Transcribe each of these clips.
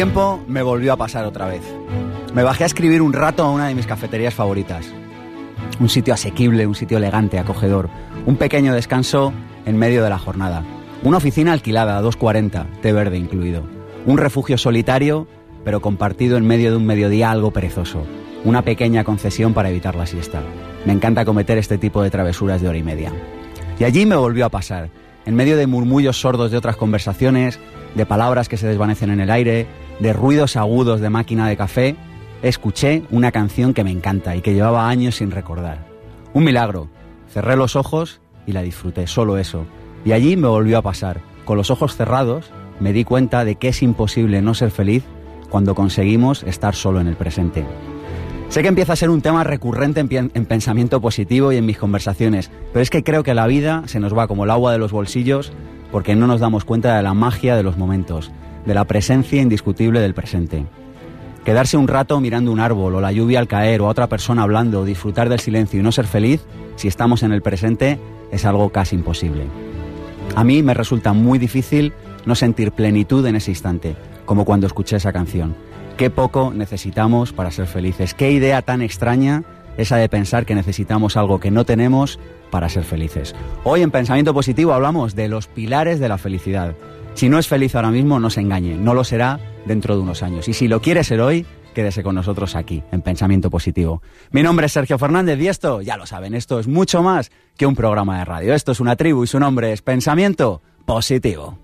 tiempo me volvió a pasar otra vez. Me bajé a escribir un rato a una de mis cafeterías favoritas. Un sitio asequible, un sitio elegante, acogedor. Un pequeño descanso en medio de la jornada. Una oficina alquilada a 2.40, té verde incluido. Un refugio solitario, pero compartido en medio de un mediodía algo perezoso. Una pequeña concesión para evitar la siesta. Me encanta cometer este tipo de travesuras de hora y media. Y allí me volvió a pasar. En medio de murmullos sordos de otras conversaciones, de palabras que se desvanecen en el aire, de ruidos agudos de máquina de café, escuché una canción que me encanta y que llevaba años sin recordar. Un milagro. Cerré los ojos y la disfruté, solo eso. Y allí me volvió a pasar. Con los ojos cerrados me di cuenta de que es imposible no ser feliz cuando conseguimos estar solo en el presente. Sé que empieza a ser un tema recurrente en, en, pensamiento positivo y en mis conversaciones, pero es que creo que la vida se nos va como el agua de los bolsillos porque no nos damos cuenta de la magia de los momentos, de la presencia indiscutible del presente. Quedarse un rato mirando un árbol o la lluvia al caer o a otra persona hablando, disfrutar del silencio y no ser feliz, si estamos en el presente, es algo casi imposible. A mí me resulta muy difícil no sentir plenitud en ese instante, como cuando escuché esa canción. Qué poco necesitamos para ser felices. Qué idea tan extraña esa de pensar que necesitamos algo que no tenemos para ser felices. Hoy en Pensamiento Positivo hablamos de los pilares de la felicidad. Si no es feliz ahora mismo, no se engañe, no lo será dentro de unos años. Y si lo quiere ser hoy, quédese con nosotros aquí, en Pensamiento Positivo. Mi nombre es Sergio Fernández y esto, ya lo saben, esto es mucho más que un programa de radio. Esto es una tribu y su nombre es Pensamiento Positivo.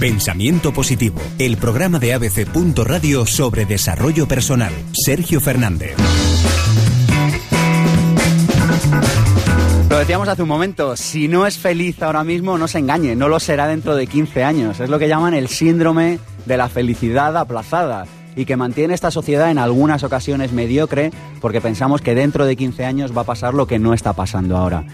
Pensamiento Positivo, el programa de ABC. Radio sobre desarrollo personal. Sergio Fernández. Lo decíamos hace un momento, si no es feliz ahora mismo, no se engañe, no lo será dentro de 15 años. Es lo que llaman el síndrome de la felicidad aplazada y que mantiene esta sociedad en algunas ocasiones mediocre porque pensamos que dentro de 15 años va a pasar lo que no está pasando ahora.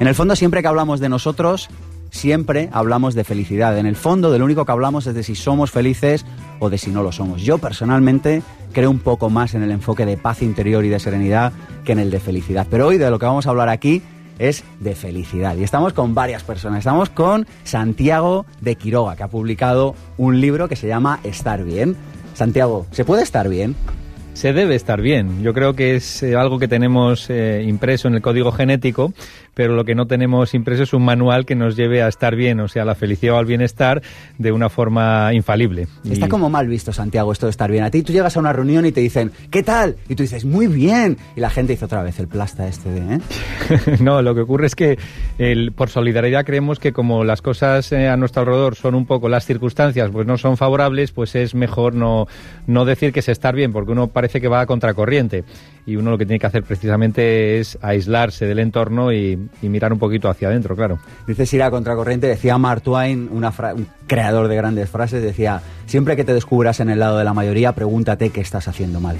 En el fondo, siempre que hablamos de nosotros, siempre hablamos de felicidad. En el fondo, de lo único que hablamos es de si somos felices o de si no lo somos. Yo personalmente creo un poco más en el enfoque de paz interior y de serenidad que en el de felicidad. Pero hoy de lo que vamos a hablar aquí es de felicidad. Y estamos con varias personas. Estamos con Santiago de Quiroga, que ha publicado un libro que se llama Estar bien. Santiago, ¿se puede estar bien? Se debe estar bien. Yo creo que es eh, algo que tenemos eh, impreso en el código genético pero lo que no tenemos impreso es un manual que nos lleve a estar bien, o sea, la felicidad o al bienestar de una forma infalible. Está como mal visto, Santiago, esto de estar bien. A ti tú llegas a una reunión y te dicen, ¿qué tal? Y tú dices, muy bien. Y la gente dice otra vez el plasta este de... ¿eh? no, lo que ocurre es que el, por solidaridad creemos que como las cosas eh, a nuestro alrededor son un poco las circunstancias, pues no son favorables, pues es mejor no, no decir que es estar bien, porque uno parece que va a contracorriente. Y uno lo que tiene que hacer precisamente es aislarse del entorno y, mirar un poquito hacia adentro, claro. Dices ir a contracorriente, decía Mark Twain, una un creador de grandes frases, decía, siempre que te descubras en el lado de la mayoría, pregúntate qué estás haciendo mal.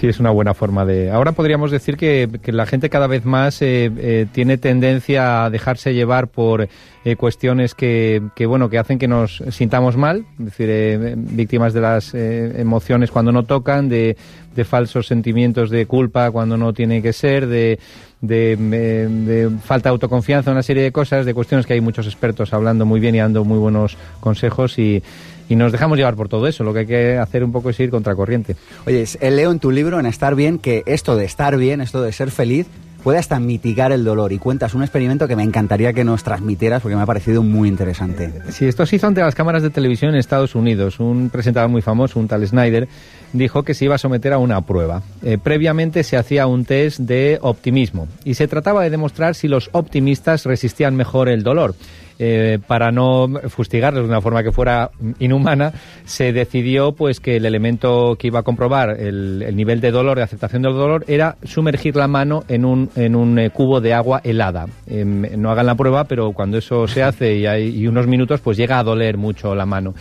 Sí, es una buena forma de... Ahora podríamos decir que, la gente cada vez más eh, eh, tiene tendencia a dejarse llevar por eh, cuestiones que, que, bueno, que hacen que nos sintamos mal, es decir, víctimas de las emociones cuando no tocan, de, de falsos sentimientos de culpa cuando no tiene que ser, de de, falta de autoconfianza, una serie de cosas, de cuestiones que hay muchos expertos hablando muy bien y dando muy buenos consejos y, y nos dejamos llevar por todo eso. Lo que hay que hacer un poco es ir contracorriente. Oye, leo en tu libro, en Estar Bien, que esto de estar bien, esto de ser feliz, puede hasta mitigar el dolor. Y cuentas un experimento que me encantaría que nos transmitieras porque me ha parecido muy interesante. Sí, esto se hizo ante las cámaras de televisión en Estados Unidos. Un presentador muy famoso, un tal Snyder, dijo que se iba a someter a una prueba. Eh, previamente se hacía un test de optimismo y se trataba de demostrar si los optimistas resistían mejor el dolor. Eh, para no fustigarlos de una forma que fuera inhumana, se decidió pues que el elemento que iba a comprobar el, nivel de dolor, de aceptación del dolor, era sumergir la mano en un, en un eh, cubo de agua helada. Em, no hagan la prueba, pero cuando eso se hace y hay unos minutos, pues llega a doler mucho la mano.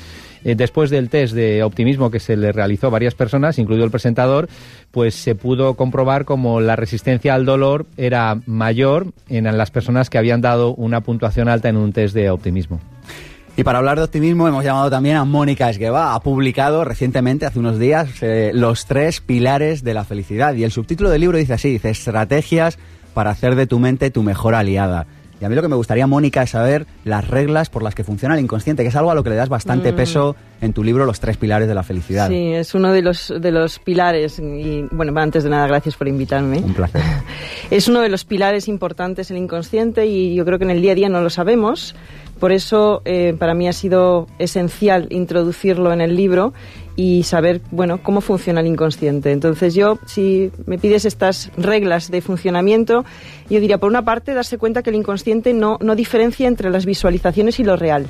Eh, después del test de optimismo que se le realizó a varias personas, incluido el presentador, pues se pudo comprobar como la resistencia al dolor era mayor en las personas que habían dado una puntuación alta en un test de optimismo. Y para hablar de optimismo hemos llamado también a Mónica Esgueva. Ha publicado recientemente, hace unos días, eh, los tres pilares de la felicidad. Y el subtítulo del libro dice así, dice, estrategias para hacer de tu mente tu mejor aliada. Y a mí lo que me gustaría, Mónica, es saber las reglas por las que funciona el inconsciente, que es algo a lo que le das bastante Mm. peso en tu libro Los tres pilares de la felicidad. Sí, es uno de los, de los pilares. Y bueno, antes de nada, gracias por invitarme. Un placer. Es uno de los pilares importantes el inconsciente y yo creo que en el día a día no lo sabemos. Por eso eh, para mí ha sido esencial introducirlo en el libro y saber bueno cómo funciona el inconsciente. Entonces yo, si me pides estas reglas de funcionamiento, yo diría por una parte darse cuenta que el inconsciente no, no diferencia entre las visualizaciones y lo real.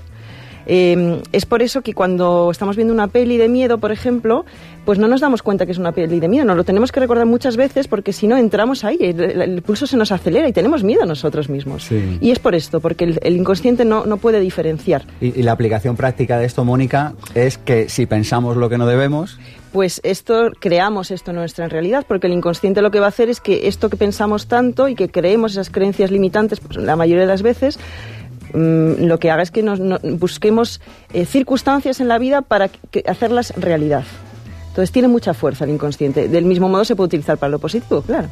Eh, es por eso que cuando estamos viendo una peli de miedo, por ejemplo, pues no nos damos cuenta que es una peli de miedo. Nos lo tenemos que recordar muchas veces porque si no entramos ahí, el, pulso se nos acelera y tenemos miedo nosotros mismos. Sí. Y es por esto, porque el, el inconsciente no, no puede diferenciar. Y, y la aplicación práctica de esto, Mónica, es que si pensamos lo que no debemos, Pues esto, creamos esto en nuestra realidad, porque el inconsciente lo que va a hacer es que esto que pensamos tanto y que creemos esas creencias limitantes, pues, la mayoría de las veces, mm, lo que haga es que nos, no- busquemos eh, circunstancias en la vida para que- hacerlas realidad. Entonces tiene mucha fuerza el inconsciente. Del mismo modo se puede utilizar para lo positivo, claro.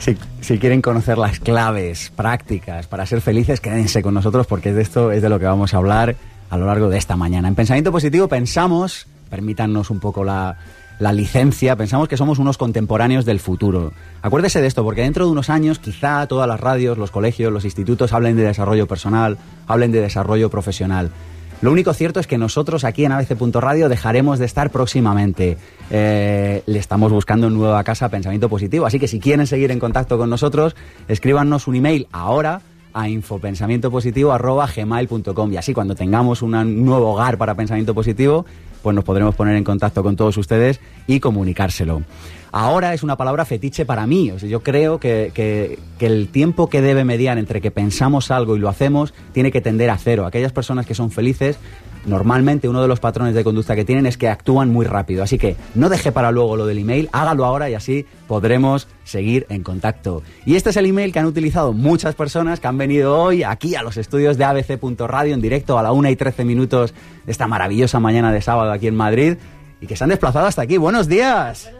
si, si quieren conocer las claves prácticas para ser felices, quédense con nosotros porque de esto es de lo que vamos a hablar a lo largo de esta mañana. En Pensamiento Positivo pensamos, permítanos un poco la, la licencia, pensamos que somos unos contemporáneos del futuro. Acuérdese de esto, porque dentro de unos años quizá todas las radios, los colegios, los institutos hablen de desarrollo personal, hablen de desarrollo profesional. Lo único cierto es que nosotros aquí en abc.radio dejaremos de estar próximamente. Eh, le estamos buscando nueva casa Pensamiento Positivo, así que si quieren seguir en contacto con nosotros, escríbanos un email ahora a infopensamientopositivo.gmail.com y así cuando tengamos un nuevo hogar para Pensamiento Positivo, pues nos podremos poner en contacto con todos ustedes y comunicárselo. Ahora es una palabra fetiche para mí. O sea, yo creo que, que- que el tiempo que debe mediar entre que pensamos algo y lo hacemos tiene que tender a cero. Aquellas personas que son felices, normalmente uno de los patrones de conducta que tienen es que actúan muy rápido. Así que no deje para luego lo del email, hágalo ahora y así podremos seguir en contacto. Y este es el email que han utilizado muchas personas que han venido hoy aquí a los estudios de abc.radio en directo a la 1 y 13 minutos de esta maravillosa mañana de sábado aquí en Madrid y que se han desplazado hasta aquí. ¡Buenos días!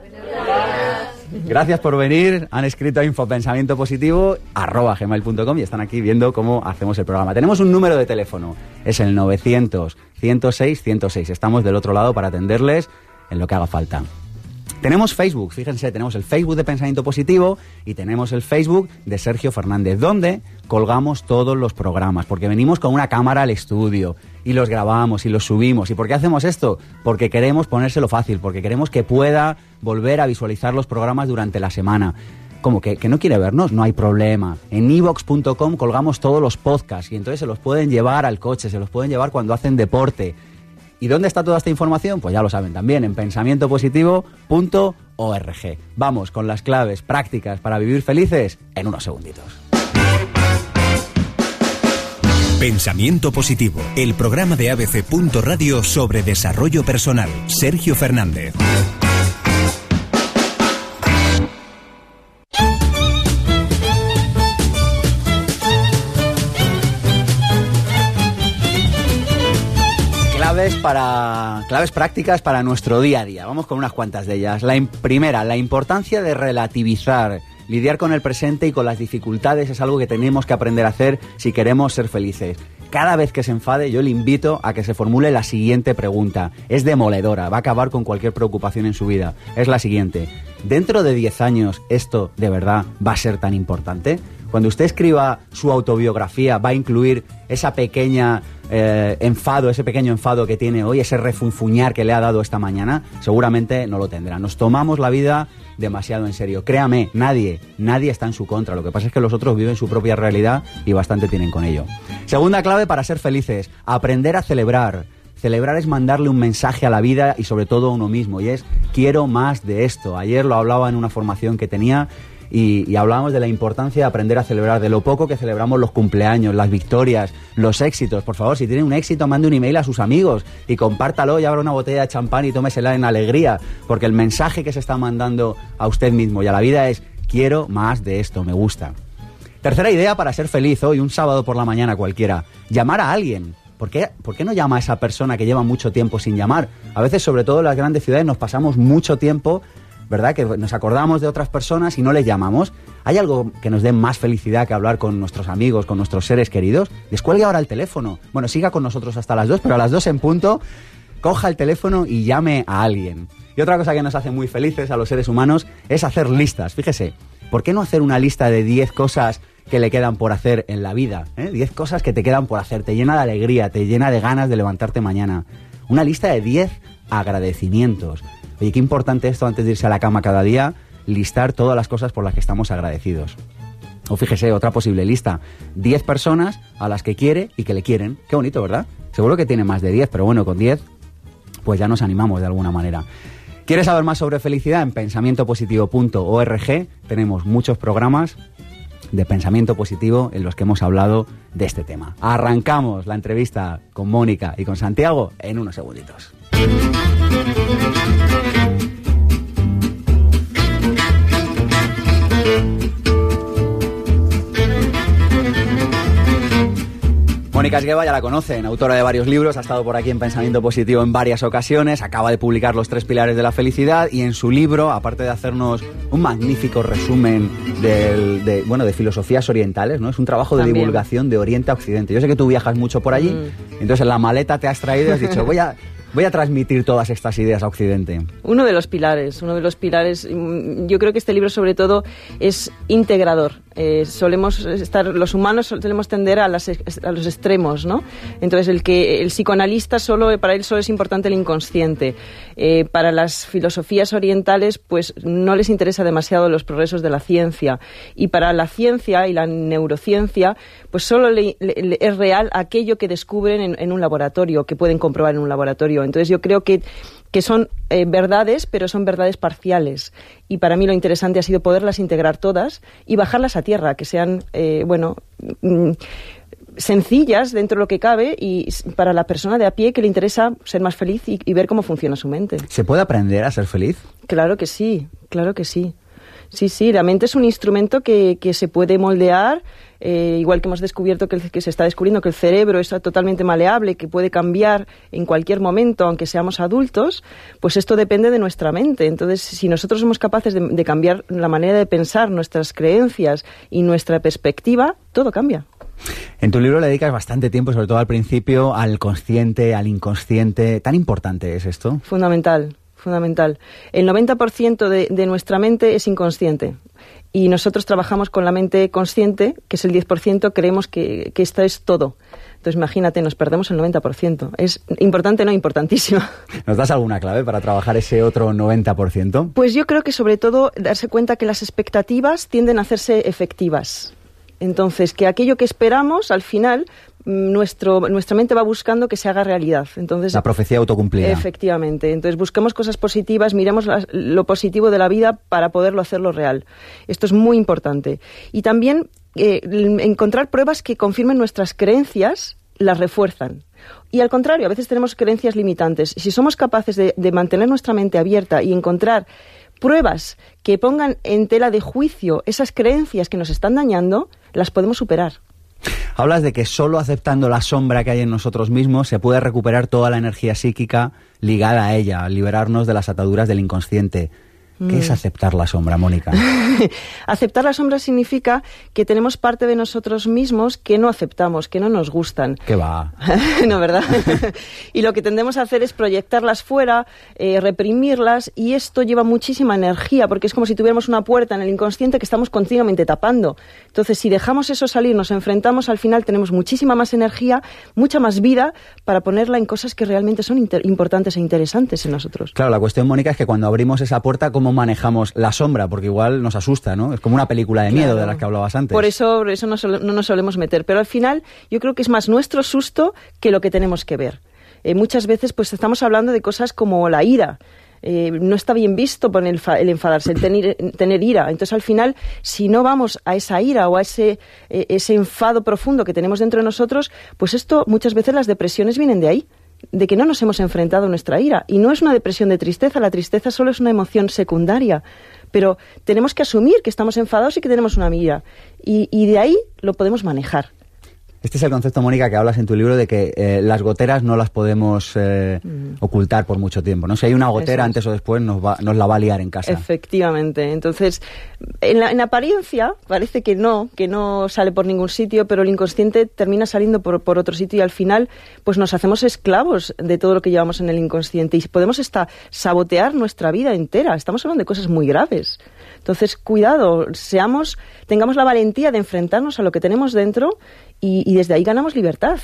Gracias por venir. Han escrito a infopensamiento positivo arroba gmail.com y están aquí viendo cómo hacemos el programa. Tenemos un número de teléfono. Es el 900 106 106. Estamos del otro lado para atenderles en lo que haga falta. Tenemos Facebook, fíjense, tenemos el Facebook de Pensamiento Positivo y tenemos el Facebook de Sergio Fernández, donde colgamos todos los programas, porque venimos con una cámara al estudio y los grabamos y los subimos. ¿Y por qué hacemos esto? Porque queremos ponérselo fácil, porque queremos que pueda volver a visualizar los programas durante la semana. Como que, que no quiere vernos, no hay problema. En evox.com colgamos todos los podcasts y entonces se los pueden llevar al coche, se los pueden llevar cuando hacen deporte. ¿Y dónde está toda esta información? Pues ya lo saben también, en pensamientopositivo.org. Vamos con las claves prácticas para vivir felices en unos segunditos. Pensamiento Positivo, el programa de ABC. Radio sobre desarrollo personal. Sergio Fernández. Claves para claves prácticas para nuestro día a día. Vamos con unas cuantas de ellas. La im- primera, la importancia de relativizar. Lidiar con el presente y con las dificultades es algo que tenemos que aprender a hacer si queremos ser felices. Cada vez que se enfade, yo le invito a que se formule la siguiente pregunta. Es demoledora, va a acabar con cualquier preocupación en su vida. Es la siguiente. ¿Dentro de 10 años esto de verdad va a ser tan importante? Cuando usted escriba su autobiografía, va a incluir esa pequeña eh, enfado, ese pequeño enfado que tiene hoy, ese refunfuñar que le ha dado esta mañana, seguramente no lo tendrá. Nos tomamos la vida demasiado en serio. Créame, nadie, nadie está en su contra. Lo que pasa es que los otros viven su propia realidad y bastante tienen con ello. Segunda clave para ser felices, aprender a celebrar. Celebrar es mandarle un mensaje a la vida y sobre todo a uno mismo, y es quiero más de esto. Ayer lo hablaba en una formación que tenía y, hablábamos de la importancia de aprender a celebrar, de lo poco que celebramos los cumpleaños, las victorias, los éxitos. Por favor, si tiene un éxito, mande un email a sus amigos y compártalo y abra una botella de champán y tómesela en alegría, porque el mensaje que se está mandando a usted mismo y a la vida es quiero más de esto, me gusta. Tercera idea para ser feliz hoy, un sábado por la mañana cualquiera, llamar a alguien. ¿Por ¿Por qué no llama a esa persona que lleva mucho tiempo sin llamar? A veces, sobre todo en las grandes ciudades, nos pasamos mucho tiempo ¿verdad? Que nos acordamos de otras personas y no les llamamos. ¿Hay algo que nos dé más felicidad que hablar con nuestros amigos, con nuestros seres queridos? Descuelgue ahora el teléfono. Bueno, siga con nosotros hasta las dos, pero a las dos en punto, coja el teléfono y llame a alguien. Y otra cosa que nos hace muy felices a los seres humanos es hacer listas. Fíjese, ¿por qué no hacer una lista de 10 cosas que le quedan por hacer en la vida? 10 ¿eh? cosas que te quedan por hacer. Te llena de alegría, te llena de ganas de levantarte mañana. Una lista de 10 agradecimientos. Oye, qué importante esto antes de irse a la cama cada día, listar todas las cosas por las que estamos agradecidos. O fíjese, otra posible lista. 10 personas a las que quiere y que le quieren. Qué bonito, ¿verdad? Seguro que tiene más de 10, pero bueno, con 10 pues ya nos animamos de alguna manera. ¿Quieres saber más sobre felicidad? En pensamientopositivo.org tenemos muchos programas de pensamiento positivo en los que hemos hablado de este tema. Arrancamos la entrevista con Mónica y con Santiago en unos segunditos. Mónica Esgueva ya la conocen, autora de varios libros, ha estado por aquí en Pensamiento Positivo en varias ocasiones, acaba de publicar Los tres pilares de la felicidad y en su libro, aparte de hacernos un magnífico resumen de, bueno, de filosofías orientales, ¿no? Es un trabajo de divulgación de Oriente a Occidente. Yo sé que tú viajas mucho por allí, mm. entonces en la maleta te has traído y has dicho, voy a, voy a transmitir todas estas ideas a Occidente. Uno de los pilares, uno de los pilares, mm, yo creo que este libro sobre todo es integrador, eh, solemos estar, los humanos solemos tender a, las, a, los extremos, ¿no? Entonces, el que el psicoanalista solo, para él solo es importante el inconsciente. Eh, para las filosofías orientales, pues no les interesa demasiado los progresos de la ciencia. Y para la ciencia y la neurociencia, pues solo es real aquello que descubren en, en un laboratorio, que pueden comprobar en un laboratorio. Entonces, yo creo que que son eh, verdades, pero son verdades parciales. Y para mí lo interesante ha sido poderlas integrar todas y bajarlas a tierra, que sean, eh, bueno, mm, sencillas dentro de lo que cabe y para la persona de a pie que le interesa ser más feliz y, y ver cómo funciona su mente. ¿Se puede aprender a ser feliz? Claro que sí, claro que sí. Sí, sí, la mente es un instrumento que, que se puede moldear, eh, igual que hemos descubierto que, que, se está descubriendo que el cerebro es totalmente maleable, que puede cambiar en cualquier momento, aunque seamos adultos, pues esto depende de nuestra mente. Entonces, si nosotros somos capaces de, de cambiar la manera de pensar, nuestras creencias y nuestra perspectiva, todo cambia. En tu libro le dedicas bastante tiempo, sobre todo al principio, al consciente, al inconsciente. ¿Tan importante es esto? Fundamental fundamental. El 90% de, de nuestra mente es inconsciente y nosotros trabajamos con la mente consciente, que es el 10%, creemos que, que esto es todo. Entonces, imagínate, nos perdemos el 90%. Es importante, no importantísimo. ¿Nos das alguna clave para trabajar ese otro 90%? Pues yo creo que sobre todo darse cuenta que las expectativas tienden a hacerse efectivas. Entonces, que aquello que esperamos al final nuestro, nuestra mente va buscando que se haga realidad. Entonces, la profecía autocumplida. Efectivamente. Entonces busquemos cosas positivas, miremos lo positivo de la vida para poderlo hacerlo real. Esto es muy importante. Y también eh, encontrar pruebas que confirmen nuestras creencias, las refuerzan. Y al contrario, a veces tenemos creencias limitantes. Si somos capaces de, de mantener nuestra mente abierta y encontrar pruebas que pongan en tela de juicio esas creencias que nos están dañando, las podemos superar. Hablas de que solo aceptando la sombra que hay en nosotros mismos se puede recuperar toda la energía psíquica ligada a ella, liberarnos de las ataduras del inconsciente. ¿Qué es mm. aceptar la sombra, Mónica? aceptar la sombra significa que tenemos parte de nosotros mismos que no aceptamos, que no nos gustan. ¿Qué va? no, ¿verdad? y lo que tendemos a hacer es proyectarlas fuera, eh, reprimirlas, y esto lleva muchísima energía, porque es como si tuviéramos una puerta en el inconsciente que estamos continuamente tapando. Entonces, si dejamos eso salir, nos enfrentamos, al final tenemos muchísima más energía, mucha más vida para ponerla en cosas que realmente son importantes e interesantes en nosotros. Claro, la cuestión, Mónica, es que cuando abrimos esa puerta, cómo manejamos la sombra, porque igual nos asusta, ¿no? Es como una película de miedo de las que hablabas antes. Por eso, eso no, no, nos solemos meter, pero al final yo creo que es más nuestro susto que lo que tenemos que ver. Eh, muchas veces pues estamos hablando de cosas como la ira. Eh, no está bien visto por el, el enfadarse, el tener, tener, ira. Entonces, al final, si no vamos a esa ira o a ese, eh, ese enfado profundo que tenemos dentro de nosotros, pues esto muchas veces las depresiones vienen de ahí de que no nos hemos enfrentado a nuestra ira. Y no es una depresión de tristeza, la tristeza solo es una emoción secundaria. Pero tenemos que asumir que estamos enfadados y que tenemos una ira. Y, de ahí lo podemos manejar. Este es el concepto, Mónica, que hablas en tu libro de que eh, las goteras no las podemos eh, ocultar por mucho tiempo, ¿no? Si hay una gotera, es. antes o después nos, va, nos la va a liar en casa. Efectivamente. Entonces, en, la, en apariencia parece que no, que no sale por ningún sitio, pero el inconsciente termina saliendo por, por otro sitio y al final, pues nos hacemos esclavos de todo lo que llevamos en el inconsciente y podemos hasta sabotear nuestra vida entera. Estamos hablando de cosas muy graves. Entonces, cuidado, seamos, tengamos la valentía de enfrentarnos a lo que tenemos dentro y, y desde ahí ganamos libertad.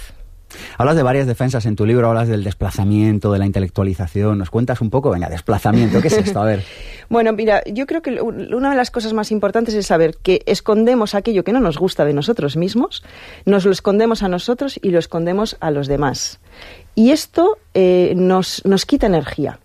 Hablas de varias defensas en tu libro, hablas del desplazamiento, de la intelectualización. ¿Nos cuentas un poco? Venga, desplazamiento, ¿qué es esto? A ver. Bueno, mira, yo creo que una de las cosas más importantes es saber que escondemos aquello que no nos gusta de nosotros mismos, nos lo escondemos a nosotros y lo escondemos a los demás. Y esto eh, nos, nos quita energía.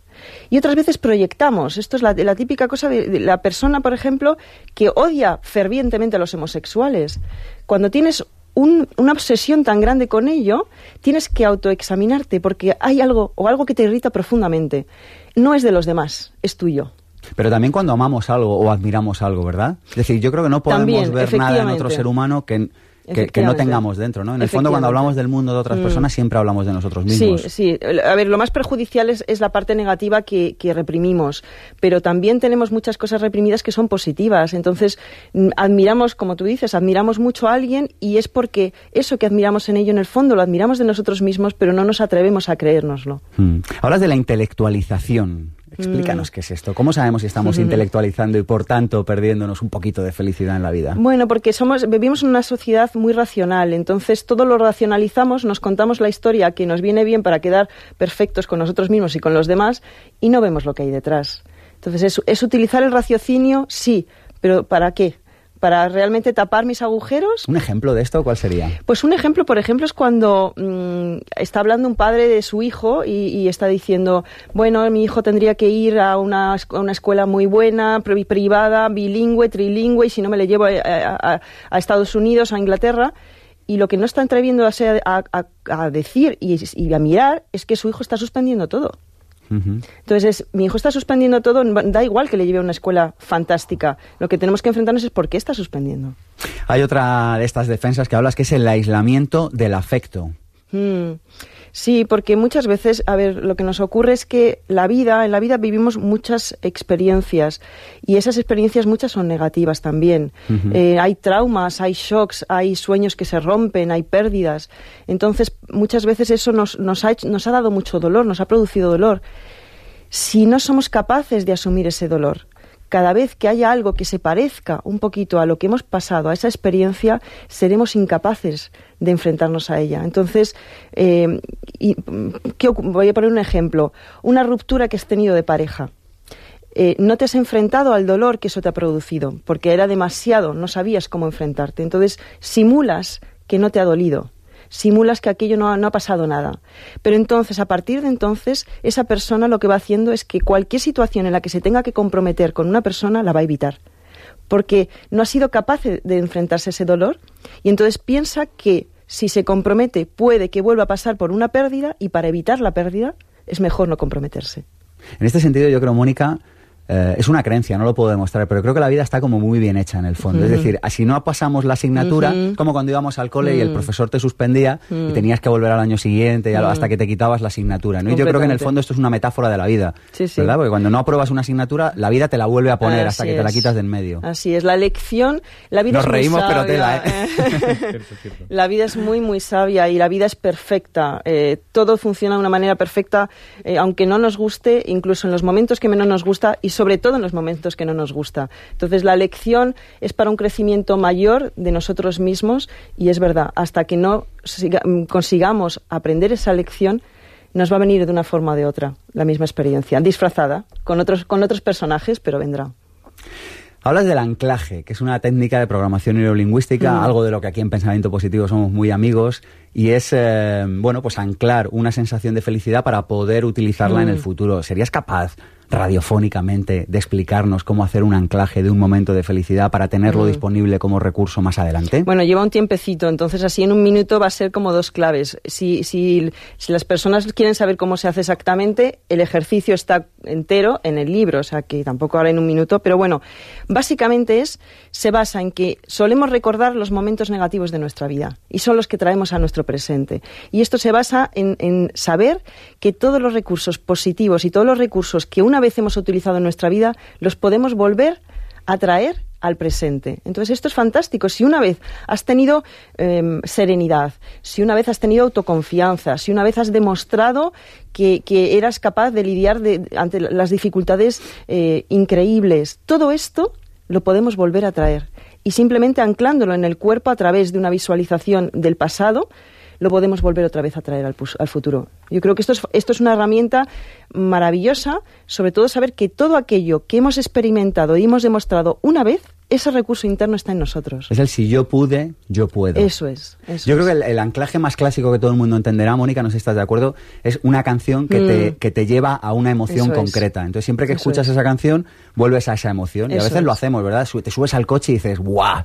Y otras veces proyectamos. Esto es la, la típica cosa de, de, la persona, por ejemplo, que odia fervientemente a los homosexuales. Cuando tienes un, una obsesión tan grande con ello, tienes que autoexaminarte porque hay algo o algo que te irrita profundamente. No es de los demás, es tuyo. Pero también cuando amamos algo o admiramos algo, ¿verdad? Es decir, yo creo que no podemos También, ver nada en otro ser humano que, que, que, no tengamos dentro, ¿no? En el fondo, cuando hablamos del mundo de otras personas, mm. siempre hablamos de nosotros mismos. Sí, sí. A ver, lo más perjudicial es, es la parte negativa que, que, reprimimos, pero también tenemos muchas cosas reprimidas que son positivas. Entonces, mm, admiramos, como tú dices, admiramos mucho a alguien y es porque eso que admiramos en ello, en el fondo, lo admiramos de nosotros mismos, pero no nos atrevemos a creérnoslo. Mm. Hablas de la intelectualización. Explícanos mm. qué es esto. ¿Cómo sabemos si estamos intelectualizando y por tanto perdiéndonos un poquito de felicidad en la vida? Bueno, porque somos vivimos en una sociedad muy racional, entonces todo lo racionalizamos, nos contamos la historia que nos viene bien para quedar perfectos con nosotros mismos y con los demás y no vemos lo que hay detrás. Entonces, ¿es, es utilizar el raciocinio? Sí, pero ¿para qué? Para realmente tapar mis agujeros. ¿Un ejemplo de esto cuál sería? Pues un ejemplo, por ejemplo, es cuando mmm, está hablando un padre de su hijo y, y, está diciendo, bueno, mi hijo tendría que ir a una, a una escuela muy buena, privada, bilingüe, trilingüe, y si no me le llevo a, a, a Estados Unidos, a Inglaterra. Y lo que no está atreviendo a, ser, a decir y, y a mirar es que su hijo está suspendiendo todo. Uh -huh. Entonces, es, mi hijo está suspendiendo todo, da igual que le lleve a una escuela fantástica. Lo que tenemos que enfrentarnos es por qué está suspendiendo. Hay otra de estas defensas que hablas que es el aislamiento del afecto. Mm. Sí, porque muchas veces, a ver, lo que nos ocurre es que la vida, en la vida vivimos muchas experiencias y esas experiencias muchas son negativas también. Uh -huh. eh, hay traumas, hay shocks, hay sueños que se rompen, hay pérdidas. Entonces, muchas veces eso nos, nos, ha, hecho, nos ha dado mucho dolor, nos ha producido dolor. Si no somos capaces de asumir ese dolor, cada vez que haya algo que se parezca un poquito a lo que hemos pasado, a esa experiencia, seremos incapaces de enfrentarnos a ella. Entonces, eh, y, ¿qué, voy a poner un ejemplo. Una ruptura que has tenido de pareja. Eh, no te has enfrentado al dolor que eso te ha producido, porque era demasiado, no sabías cómo enfrentarte. Entonces, simulas que no te ha dolido simulas que aquello no ha, no ha, pasado nada. Pero entonces, a partir de entonces, esa persona lo que va haciendo es que cualquier situación en la que se tenga que comprometer con una persona la va a evitar. Porque no ha sido capaz de enfrentarse a ese dolor y entonces piensa que si se compromete puede que vuelva a pasar por una pérdida y para evitar la pérdida es mejor no comprometerse. En este sentido, yo creo, Mónica, eh, es una creencia, no lo puedo demostrar, pero creo que la vida está como muy bien hecha en el fondo. Uh -huh. Es decir, si no pasamos la asignatura, uh -huh. como cuando íbamos al cole uh -huh. y el profesor te suspendía y tenías que volver al año siguiente y hasta que te quitabas la asignatura. ¿no? Y yo creo que en el fondo esto es una metáfora de la vida, sí, sí. ¿verdad? Porque cuando no apruebas una asignatura, la vida te la vuelve a poner Así hasta que es. te la quitas de en medio. Así es, la lección, la vida Nos es reímos, muy pero tela, ¿eh? la vida es muy, muy sabia y la vida es perfecta. Eh, todo funciona de una manera perfecta, aunque no nos guste, incluso en los momentos que menos nos gusta y sobre todo en los momentos que no nos gusta. Entonces, la lección es para un crecimiento mayor de nosotros mismos y es verdad, hasta que no siga, consigamos aprender esa lección, nos va a venir de una forma o de otra la misma experiencia, disfrazada, con otros, con otros personajes, pero vendrá. Hablas del anclaje, que es una técnica de programación neurolingüística, mm. algo de lo que aquí en Pensamiento Positivo somos muy amigos, y es, eh, bueno, pues anclar una sensación de felicidad para poder utilizarla mm. en el futuro. ¿Serías capaz radiofónicamente de explicarnos cómo hacer un anclaje de un momento de felicidad para tenerlo Mm. disponible como recurso más adelante? Bueno, lleva un tiempecito, entonces así en un minuto va a ser como dos claves. Si, si, si las personas quieren saber cómo se hace exactamente, el ejercicio está entero en el libro, o sea que tampoco ahora en un minuto, pero bueno, básicamente es, se basa en que solemos recordar los momentos negativos de nuestra vida y son los que traemos a nuestro presente. Y esto se basa en, en saber que todos los recursos positivos y todos los recursos que una vez hemos utilizado en nuestra vida los podemos volver a traer al presente. Entonces esto es fantástico. Si una vez has tenido em, serenidad, si una vez has tenido autoconfianza, si una vez has demostrado que, que eras capaz de lidiar de- ante las dificultades eh, increíbles, todo esto lo podemos volver a traer. Y simplemente anclándolo en el cuerpo a través de una visualización del pasado, lo podemos volver otra vez a traer al, al futuro. Yo creo que esto es, esto es una herramienta maravillosa, sobre todo saber que todo aquello que hemos experimentado y hemos demostrado una vez, ese recurso interno está en nosotros. Es el si yo pude, yo puedo. Eso es. eso Yo creo que el, el anclaje más clásico que todo el mundo entenderá, Mónica, no sé si estás de acuerdo, es una canción que, te, Mm. que te lleva a una emoción Eso es. concreta. Entonces, siempre que Eso escuchas es. esa canción, vuelves a esa emoción. y a veces lo hacemos, ¿verdad? Te subes al coche y dices, ¡guau!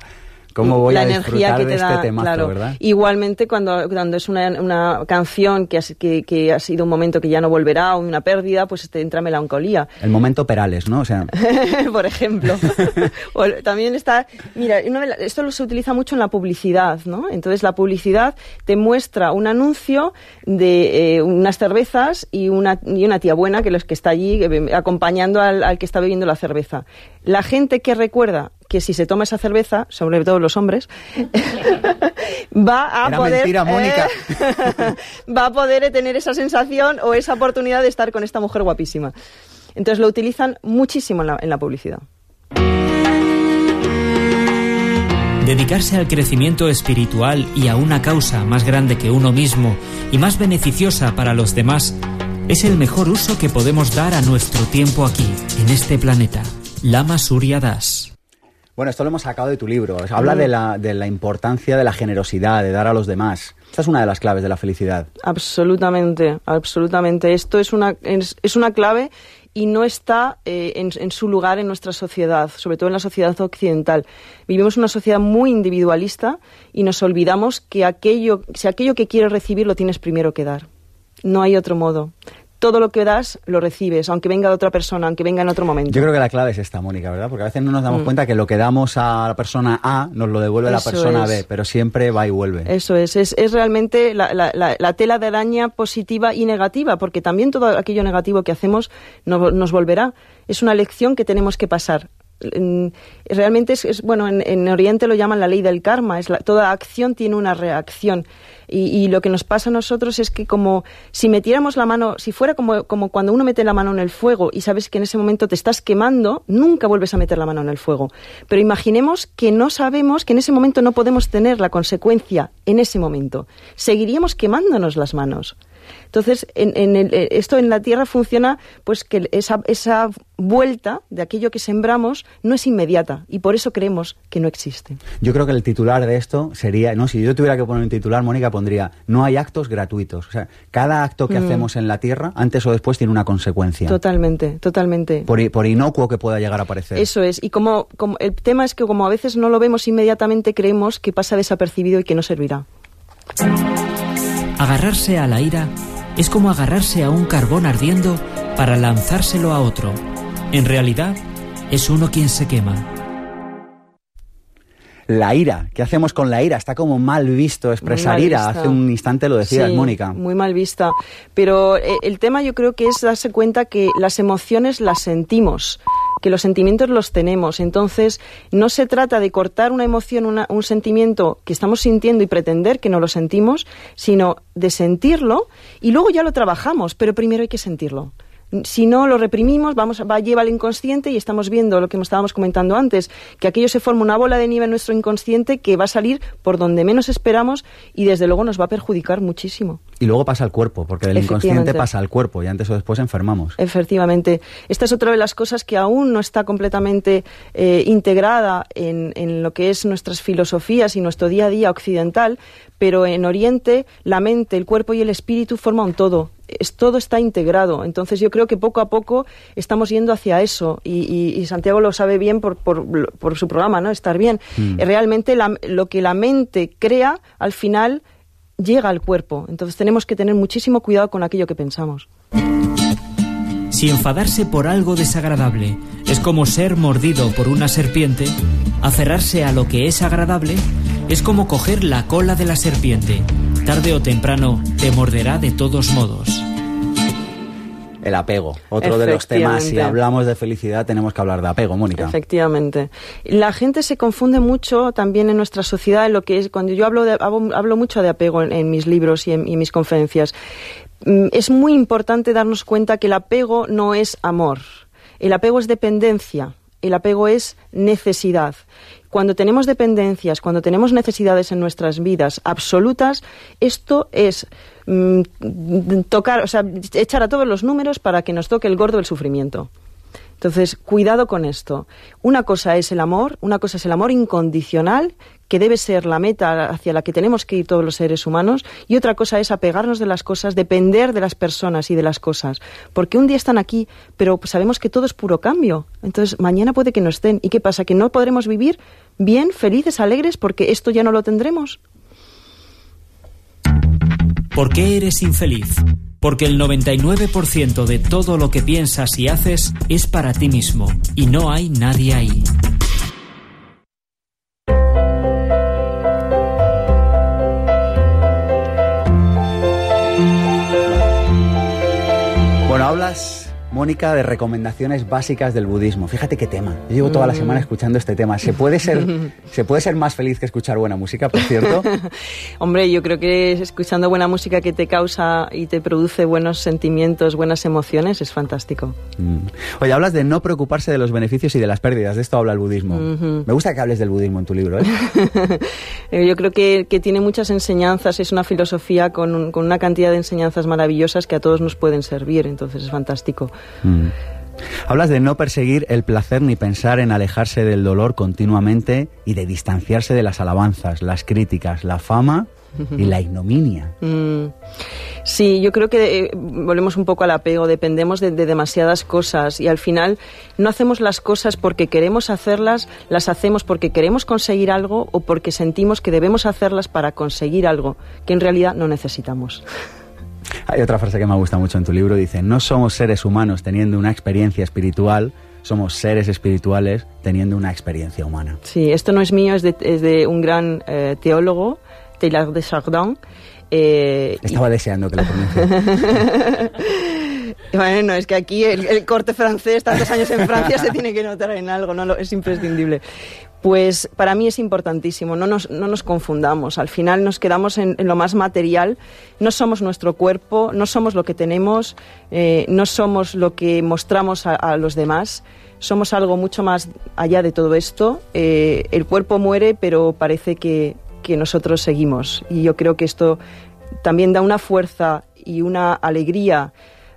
¿Cómo voy la a energía que de te este da, temazo, claro. verdad? Igualmente cuando, cuando es una, una canción que, has- que, que ha sido un momento que ya no volverá o una pérdida, pues te entra melancolía. El momento Perales, ¿no? O sea, por ejemplo. O también está, mira, esto lo se utiliza mucho en la publicidad, ¿no? Entonces la publicidad te muestra un anuncio de eh, unas cervezas y una, y una tía buena que los que está allí eh, acompañando al, al que está bebiendo la cerveza. La gente que recuerda que si se toma esa cerveza, sobre todo los hombres, va a Era poder mentira, Mónica. eh, va a poder tener esa sensación o esa oportunidad de estar con esta mujer guapísima. Entonces lo utilizan muchísimo en la, en la publicidad. Dedicarse al crecimiento espiritual y a una causa más grande que uno mismo y más beneficiosa para los demás es el mejor uso que podemos dar a nuestro tiempo aquí, en este planeta. Lama Surya Das. Bueno, esto lo hemos sacado de tu libro. Habla de la, de la importancia de la generosidad, de dar a los demás. Esta es una de las claves de la felicidad. Absolutamente, absolutamente. Esto es una, es, es una clave y no está eh, en, en su lugar en nuestra sociedad, sobre todo en la sociedad occidental. Vivimos una sociedad muy individualista y nos olvidamos que aquello, si aquello que quieres recibir lo tienes primero que dar. No hay otro modo. Todo lo que das lo recibes, aunque venga de otra persona, aunque venga en otro momento. Yo creo que la clave es esta, Mónica, ¿verdad? Porque a veces no nos damos cuenta que lo que damos a la persona A nos lo devuelve la Mm. Eso persona es. B, pero siempre va y vuelve. Eso es, es, es realmente la, la- la- la tela de araña positiva y negativa, porque también todo aquello negativo que hacemos no- nos volverá. Es una lección que tenemos que pasar. Mm, Realmente es, es- bueno, en, en Oriente lo llaman la ley del karma, es la- toda acción tiene una reacción. Y, y lo que nos pasa a nosotros es que como si metiéramos la mano, si fuera como, como cuando uno mete la mano en el fuego y sabes que en ese momento te estás quemando, nunca vuelves a meter la mano en el fuego. Pero imaginemos que no sabemos, que en ese momento no podemos tener la consecuencia en ese momento. Seguiríamos quemándonos las manos. Entonces, en, en el- eh, esto en la Tierra funciona, pues que esa, esa vuelta de aquello que sembramos no es inmediata y por eso creemos que no existe. Yo creo que el titular de esto sería, no, si yo tuviera que poner un titular, Mónica pondría, no hay actos gratuitos. O sea, cada acto Mm. que hacemos en la Tierra, antes o después, tiene una consecuencia. Totalmente, totalmente. Por, inocuo que pueda llegar a parecer. Eso es. Y como, como el tema es que como a veces no lo vemos inmediatamente, creemos que pasa desapercibido y que no servirá. Agarrarse a la ira es como agarrarse a un carbón ardiendo para lanzárselo a otro. En realidad, es uno quien se quema. La ira, ¿qué hacemos con la ira? Está como mal visto expresar mal ira. vista. Hace un instante lo decías, Sí, Mónica. Muy mal vista. Pero eh, el tema yo creo que es darse cuenta que las emociones las sentimos, que los sentimientos los tenemos. Entonces, no se trata de cortar una emoción, una- un sentimiento que estamos sintiendo y pretender que no lo sentimos, sino de sentirlo y luego ya lo trabajamos, pero primero hay que sentirlo. Si no lo reprimimos, vamos, va lleva al inconsciente y estamos viendo lo que estábamos comentando antes, que aquello se forma una bola de nieve en nuestro inconsciente que va a salir por donde menos esperamos y desde luego nos va a perjudicar muchísimo. Y luego pasa al cuerpo, porque del inconsciente pasa al cuerpo y antes o después enfermamos. Efectivamente. Esta es otra de las cosas que aún no está completamente eh, integrada en, en lo que es nuestras filosofías y nuestro día a día occidental, pero en Oriente la mente, el cuerpo y el espíritu forman un todo. Es, todo está integrado. Entonces yo creo que poco a poco estamos yendo hacia eso y, Santiago lo sabe bien por, por, su programa, ¿no? Estar bien. Mm. Realmente lo que la mente crea al final llega al cuerpo. Entonces tenemos que tener muchísimo cuidado con aquello que pensamos. Si enfadarse por algo desagradable es como ser mordido por una serpiente, aferrarse a lo que es agradable es como coger la cola de la serpiente. Tarde o temprano te morderá de todos modos. El apego, otro de los temas. Si hablamos de felicidad, tenemos que hablar de apego, Mónica. Efectivamente. La gente se confunde mucho también en nuestra sociedad en lo que es. Cuando yo hablo, de, hablo, mucho de apego en, mis libros y en, y en mis conferencias. Mm, es muy importante darnos cuenta que el apego no es amor. El apego es dependencia. El apego es necesidad. Cuando tenemos dependencias, cuando tenemos necesidades en nuestras vidas absolutas, esto es mm, tocar, o sea, echar a todos los números para que nos toque el gordo del sufrimiento. Entonces, cuidado con esto. Una cosa es el amor, una cosa es el amor incondicional, que debe ser la meta hacia la que tenemos que ir todos los seres humanos, y otra cosa es apegarnos de las cosas, depender de las personas y de las cosas. Porque un día están aquí, pero sabemos que todo es puro cambio. Entonces, mañana puede que no estén. ¿Y qué pasa? ¿Que no podremos vivir bien, felices, alegres, porque esto ya no lo tendremos? ¿Por qué eres infeliz? Porque el 99% de todo lo que piensas y haces es para ti mismo y no hay nadie ahí. Hablas Mónica, de recomendaciones básicas del budismo. Fíjate qué tema. Yo llevo toda la semana mm. escuchando este tema. ¿Se puede ser, ¿se puede ser más feliz que escuchar buena música, por cierto? Hombre, yo creo que escuchando buena música que te causa y te produce buenos sentimientos, buenas emociones, es fantástico. Mm. Oye, hablas de no preocuparse de los beneficios y de las pérdidas. De esto habla el budismo. Me gusta que hables del budismo en tu libro. ¿eh? yo creo que, tiene muchas enseñanzas. Es una filosofía con, con una cantidad de enseñanzas maravillosas que a todos nos pueden servir. Entonces es fantástico. Mm. Hablas de no perseguir el placer ni pensar en alejarse del dolor continuamente y de distanciarse de las alabanzas, las críticas, la fama y la ignominia. Mm. Sí, yo creo que eh, volvemos un poco al apego, dependemos de, demasiadas cosas y al final no hacemos las cosas porque queremos hacerlas, las hacemos porque queremos conseguir algo o porque sentimos que debemos hacerlas para conseguir algo que en realidad no necesitamos. Hay otra frase que me gusta mucho en tu libro, dice, no somos seres humanos teniendo una experiencia espiritual, somos seres espirituales teniendo una experiencia humana. Sí, esto no es mío, es de, un gran eh, teólogo, Taylor de Chardin. Eh, Estaba deseando que lo pronuncie. Bueno, es que aquí el, corte francés, tantos años en Francia, se tiene que notar en algo, no es imprescindible. Pues para mí es importantísimo, no nos, no nos confundamos. Al final nos quedamos en, lo más material. No somos nuestro cuerpo, no somos lo que tenemos, eh, no somos lo que mostramos a, los demás. Somos algo mucho más allá de todo esto. Eh, el cuerpo muere, pero parece que, nosotros seguimos. Y yo creo que esto también da una fuerza y una alegría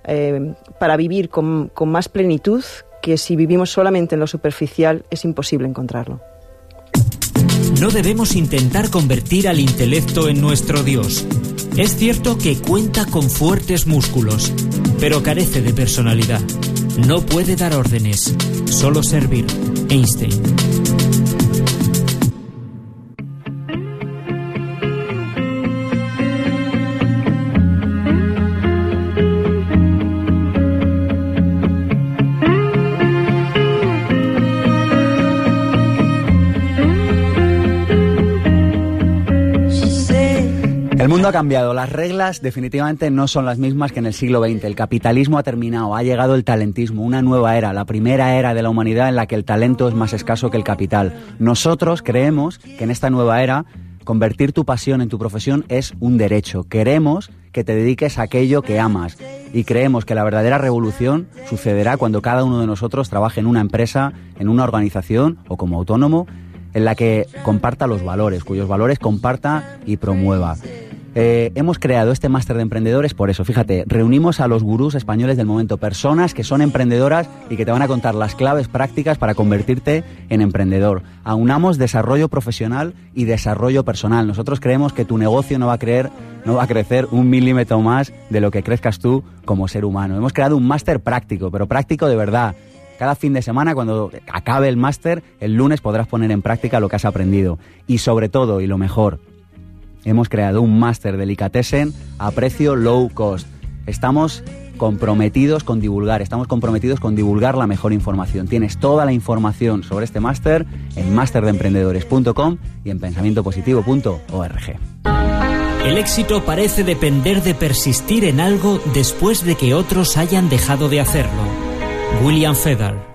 eh, para vivir con, con más plenitud que si vivimos solamente en lo superficial es imposible encontrarlo. No debemos intentar convertir al intelecto en nuestro Dios. Es cierto que cuenta con fuertes músculos, pero carece de personalidad. No puede dar órdenes, solo servir. Einstein. El mundo ha cambiado, las reglas definitivamente no son las mismas que en el siglo XX. El capitalismo ha terminado, ha llegado el talentismo, una nueva era, la primera era de la humanidad en la que el talento es más escaso que el capital. Nosotros creemos que en esta nueva era convertir tu pasión en tu profesión es un derecho. Queremos que te dediques a aquello que amas y creemos que la verdadera revolución sucederá cuando cada uno de nosotros trabaje en una empresa, en una organización o como autónomo en la que comparta los valores, cuyos valores comparta y promueva. Eh, hemos creado este máster de emprendedores por eso. Fíjate, reunimos a los gurús españoles del momento, personas que son emprendedoras y que te van a contar las claves prácticas para convertirte en emprendedor. Aunamos desarrollo profesional y desarrollo personal. Nosotros creemos que tu negocio no va a creer, no va a crecer un milímetro más de lo que crezcas tú como ser humano. Hemos creado un máster práctico, pero práctico de verdad. Cada fin de semana, cuando acabe el máster, el lunes podrás poner en práctica lo que has aprendido. Y sobre todo, y lo mejor, hemos creado un máster Delicatessen a precio low cost. Estamos comprometidos con divulgar, estamos comprometidos con divulgar la mejor información. Tienes toda la información sobre este máster en masterdeemprendedores.com y en pensamientopositivo.org. El éxito parece depender de persistir en algo después de que otros hayan dejado de hacerlo. William Fedder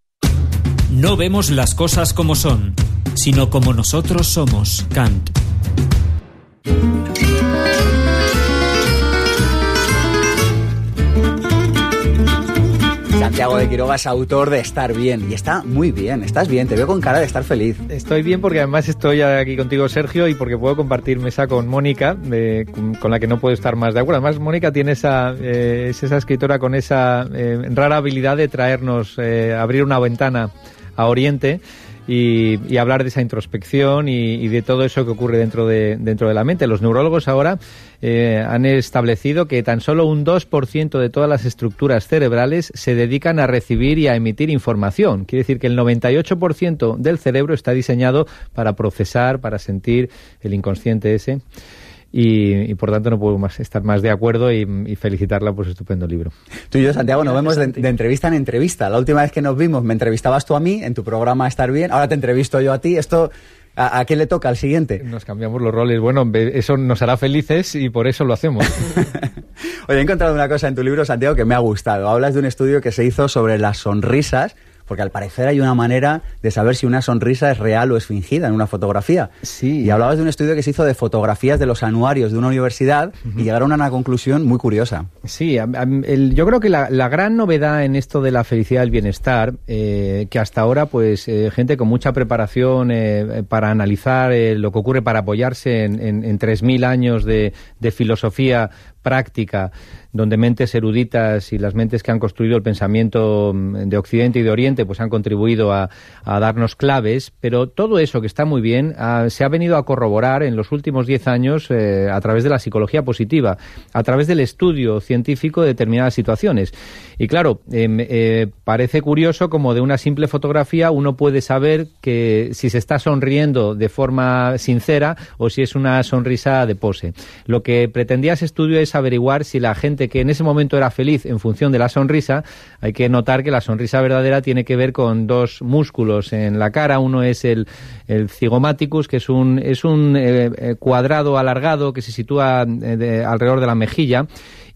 No vemos las cosas como son sino como nosotros somos, Kant. Santiago de Quiroga es autor de Estar Bien y está muy bien, estás bien, te veo con cara de estar feliz. Estoy bien porque además estoy aquí contigo Sergio y porque puedo compartir mesa con Mónica, con la que no puedo estar más de acuerdo. Además Mónica tiene esa, eh, es esa escritora con esa eh, rara habilidad de traernos, eh, abrir una ventana a Oriente y, hablar de esa introspección y, de todo eso que ocurre dentro de, dentro de la mente. Los neurólogos ahora eh, han establecido que tan solo un 2% de todas las estructuras cerebrales se dedican a recibir y a emitir información. Quiere decir que el 98% del cerebro está diseñado para procesar, para sentir el inconsciente ese y, por tanto no puedo más estar más de acuerdo y, felicitarla por su estupendo libro. Tú y yo, Santiago, nos vemos de, entrevista en entrevista. La última vez que nos vimos me entrevistabas tú a mí en tu programa Estar Bien, ahora te entrevisto yo a ti. Esto ¿A, ¿A, quién le toca al siguiente? Nos cambiamos los roles. Bueno, eso nos hará felices y por eso lo hacemos. Oye, he encontrado una cosa en tu libro, Santiago, que me ha gustado. Hablas de un estudio que se hizo sobre las sonrisas porque al parecer hay una manera de saber si una sonrisa es real o es fingida en una fotografía. Sí. Y hablabas de un estudio que se hizo de fotografías de los anuarios de una universidad y llegaron a una conclusión muy curiosa. Sí, yo creo que la, gran novedad en esto de la felicidad y el bienestar, eh, que hasta ahora, pues, eh, gente con mucha preparación eh, para analizar lo que ocurre, para apoyarse en, en, 3.000 años de, de filosofía práctica, donde mentes eruditas y las mentes que han construido el pensamiento mm, de Occidente y de Oriente pues han contribuido a, darnos claves, pero todo eso que está muy bien ah, se ha venido a corroborar en los últimos diez años eh, a través de la psicología positiva, a través del estudio científico de determinadas situaciones. Y claro, em, eh, parece curioso como de una simple fotografía uno puede saber que si se está sonriendo de forma sincera o si es una sonrisa de pose. Lo que pretendía ese estudio es averiguar si la gente que en ese momento era feliz en función de la sonrisa, hay que notar que la sonrisa verdadera tiene que ver con dos músculos en la cara. Uno es el, el cigomaticus, que es un, es un eh, eh, cuadrado alargado que se sitúa eh, alrededor de la mejilla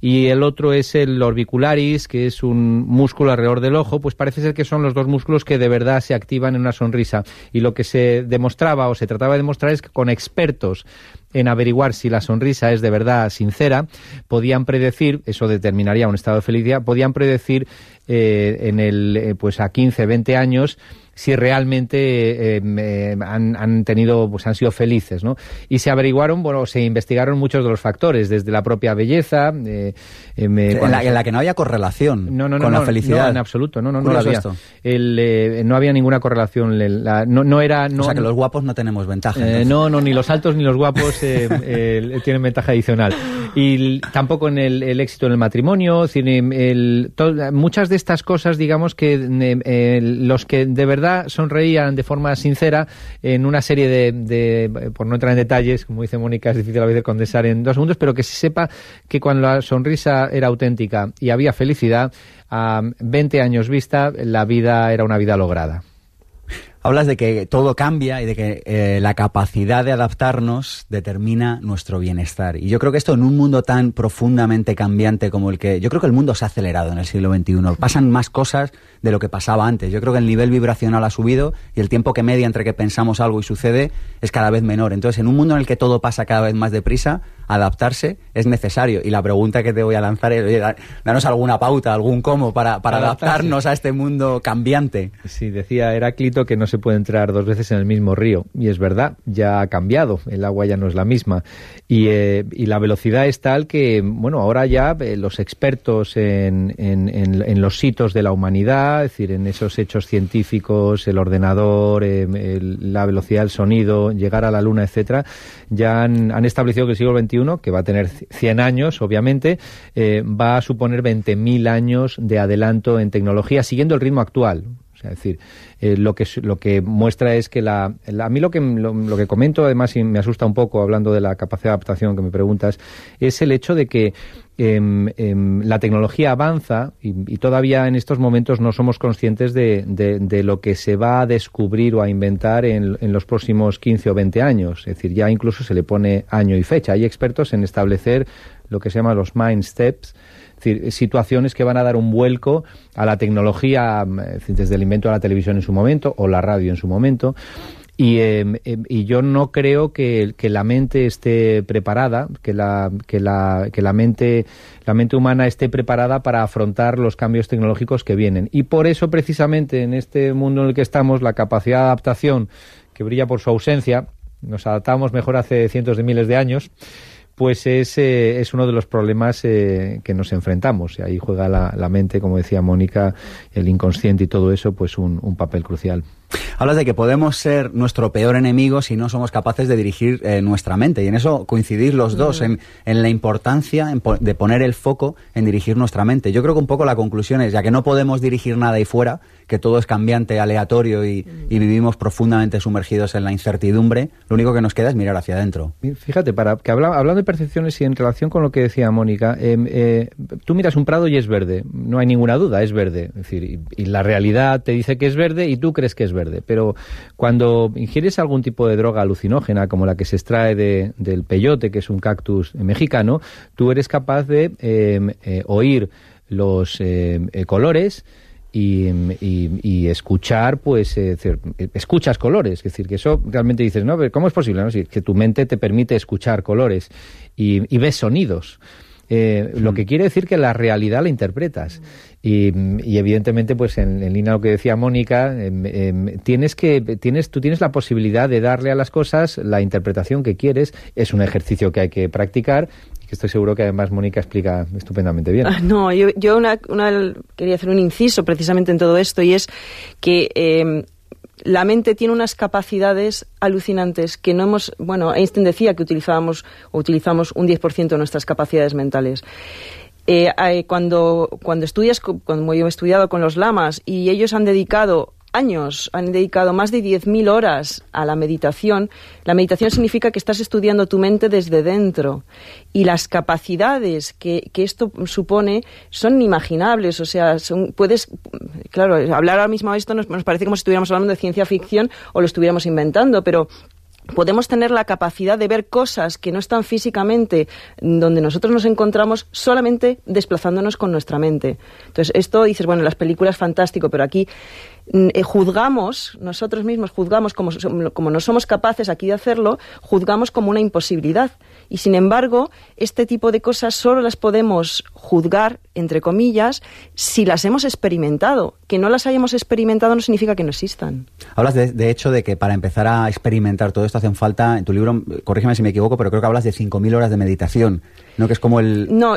y el otro es el orbicularis, que es un músculo alrededor del ojo, pues parece ser que son los dos músculos que de verdad se activan en una sonrisa. Y lo que se demostraba o se trataba de demostrar es que con expertos en averiguar si la sonrisa es de verdad sincera, podían predecir, eso determinaría un estado de felicidad, podían predecir eh, en el, eh, pues a 15, 20 años si realmente eh, han, tenido, pues han sido felices, ¿no? Y se averiguaron, bueno, se investigaron muchos de los factores, desde la propia belleza. Eh, en, la, que no había correlación con la felicidad. No, en absoluto, no, no, no había. no había ninguna correlación. no, no era. No, o sea que los guapos no tenemos ventaja. no, no, ni los altos ni los guapos tienen ventaja adicional. Y tampoco en el, éxito en el matrimonio. El, muchas de estas cosas, digamos que los que de verdad sonreían de forma sincera en una serie de, por no entrar en detalles, como dice Mónica, es difícil a veces condensar en dos segundos, pero que se sepa que cuando la sonrisa era auténtica y había felicidad, a 20 años vista, la vida era una vida lograda. Hablas de que todo cambia y de que eh, la capacidad de adaptarnos determina nuestro bienestar. Y yo creo que esto en un mundo tan profundamente cambiante como el que... Yo creo que el mundo se ha acelerado en el siglo XXI. Pasan más cosas de lo que pasaba antes. Yo creo que el nivel vibracional ha subido y el tiempo que media entre que pensamos algo y sucede es cada vez menor. Entonces, en un mundo en el que todo pasa cada vez más deprisa, adaptarse es necesario. Y la pregunta que te voy a lanzar es, oye, danos alguna pauta, algún cómo para, para adaptarnos a este mundo cambiante. Sí, decía Heráclito que no se puede entrar dos veces en el mismo río. Y es verdad, ya ha cambiado, el agua ya no es la misma. Y, eh, y la velocidad es tal que, bueno, ahora ya eh, los expertos en, en, en, los hitos de la humanidad, es decir, en esos hechos científicos, el ordenador, eh, la velocidad del sonido, llegar a la luna, etcétera, ya han, han establecido que el siglo XXI que va a tener 100 años, obviamente, eh, va a suponer 20.000 años de adelanto en tecnología, siguiendo el ritmo actual. Es decir, eh, lo, que, lo que muestra es que la, a mí lo que, lo, que comento, además, y me asusta un poco hablando de la capacidad de adaptación que me preguntas, es el hecho de que em, em, la tecnología avanza y, todavía en estos momentos no somos conscientes de, de, lo que se va a descubrir o a inventar en, en, los próximos 15 o 20 años. Es decir, ya incluso se le pone año y fecha. Hay expertos en establecer lo que se llama los mind steps, situaciones que van a dar un vuelco a la tecnología, mm, desde el invento de la televisión en su momento o la radio en su momento. Y, em, em, y, yo no creo que, que, la mente esté preparada, que la, que la, que la mente, la mente humana esté preparada para afrontar los cambios tecnológicos que vienen. Y por eso, precisamente, en este mundo en el que estamos, la capacidad de adaptación, que brilla por su ausencia, nos adaptamos mejor hace cientos de miles de años, pues es, eh, es uno de los problemas eh, que nos enfrentamos. Y ahí juega la, la, mente, como decía Mónica, el inconsciente y todo eso, pues un, un papel crucial. Hablas de que podemos ser nuestro peor enemigo si no somos capaces de dirigir eh, nuestra mente. Y en eso coincidís los dos, en, en, la importancia de poner el foco en dirigir nuestra mente. Yo creo que un poco la conclusión es, ya que no podemos dirigir nada ahí fuera, que todo es cambiante, aleatorio y, vivimos profundamente sumergidos en la incertidumbre, lo único que nos queda es mirar hacia adentro. Fíjate, para que hablando de percepciones y en relación con lo que decía Mónica, em, eh, tú miras un prado y es verde, no hay ninguna duda, es verde. Es decir, y, y la realidad te dice que es verde y tú crees que es verde. Pero cuando ingieres algún tipo de droga alucinógena, como la que se extrae del peyote, que es un cactus mexicano, tú eres capaz de eh, oír los em, eh, colores, y, escuchar, pues, eh, escuchas colores. Es decir, que eso realmente dices, ¿no? ¿Cómo es posible? No? que tu mente te permite escuchar colores y, ves sonidos. Lo que quiere decir que la realidad la interpretas. Y, evidentemente, pues en, línea a lo que decía Mónica, em, em, tienes que, tienes, tú tienes la posibilidad de darle a las cosas la interpretación que quieres. Es un ejercicio que hay que practicar y que estoy seguro que además Mónica explica estupendamente bien. Ah, no, yo, yo una, quería hacer un inciso precisamente en todo esto y es que em, la mente tiene unas capacidades alucinantes que no hemos, bueno, Einstein decía que utilizábamos o utilizamos un 10% de nuestras capacidades mentales. Eh, cuando, cuando estudias, como yo he estudiado con los lamas, y ellos han dedicado años, han dedicado más de 10.000 horas a la meditación, la meditación significa que estás estudiando tu mente desde dentro y las capacidades que, que esto supone son inimaginables. O sea, son, puedes, claro, hablar ahora mismo de esto nos, nos parece como si estuviéramos hablando de ciencia ficción o lo estuviéramos inventando, pero podemos tener la capacidad de ver cosas que no están físicamente donde nosotros nos encontramos solamente desplazándonos con nuestra mente. Entonces, esto dices, bueno, las películas fantástico, pero aquí eh, juzgamos, nosotros mismos juzgamos como, como no somos capaces aquí de hacerlo, juzgamos como una imposibilidad. Y sin embargo, este tipo de cosas solo las podemos juzgar, entre comillas, si las hemos experimentado. Que no las hayamos experimentado no significa que no existan. Hablas de, hecho de que para empezar a experimentar todo esto hacen falta, en tu libro, corrígeme si me equivoco, pero creo que hablas de 5.000 horas de meditación. ¿no? Que es como el... No,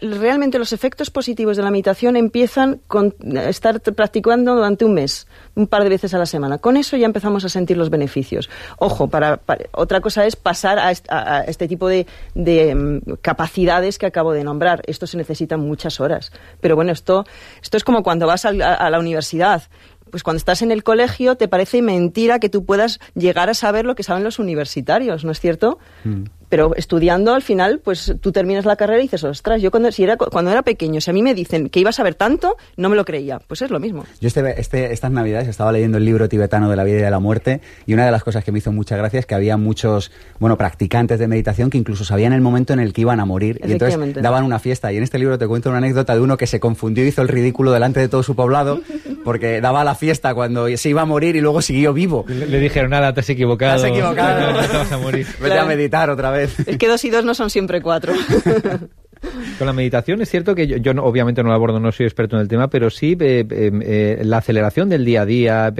realmente los efectos positivos de la meditación empiezan con estar practicando durante un mes, un par de veces a la semana. Con eso ya empezamos a sentir los beneficios. Ojo, para, otra cosa es pasar a, este tipo de, mm, capacidades que acabo de nombrar. Esto se necesita muchas horas. Pero bueno, esto, esto es como cuando vas a, la universidad pues cuando estás en el colegio te parece mentira que tú puedas llegar a saber lo que saben los universitarios, ¿no es cierto? Mm pero estudiando al final, pues tú terminas la carrera y dices, ostras, yo cuando, si era, cuando era pequeño, si a mí me dicen que iba a saber tanto, no me lo creía. Pues es lo mismo. Yo este, este, estas navidades estaba leyendo el libro tibetano de la vida y de la muerte y una de las cosas que me hizo mucha gracia es que había muchos, bueno, practicantes de meditación que incluso sabían el momento en el que iban a morir y entonces daban una fiesta. Y en este libro te cuento una anécdota de uno que se confundió y hizo el ridículo delante de todo su poblado porque daba la fiesta cuando se iba a morir y luego siguió vivo. Le, dijeron, nada, te has equivocado. Te has equivocado. te vas a morir. Vete a meditar otra vez. Es que dos y dos no son siempre cuatro. Con la meditación es cierto que yo, obviamente no lo abordo, no soy experto en el tema, pero sí eh, eh, eh, la aceleración del día a día.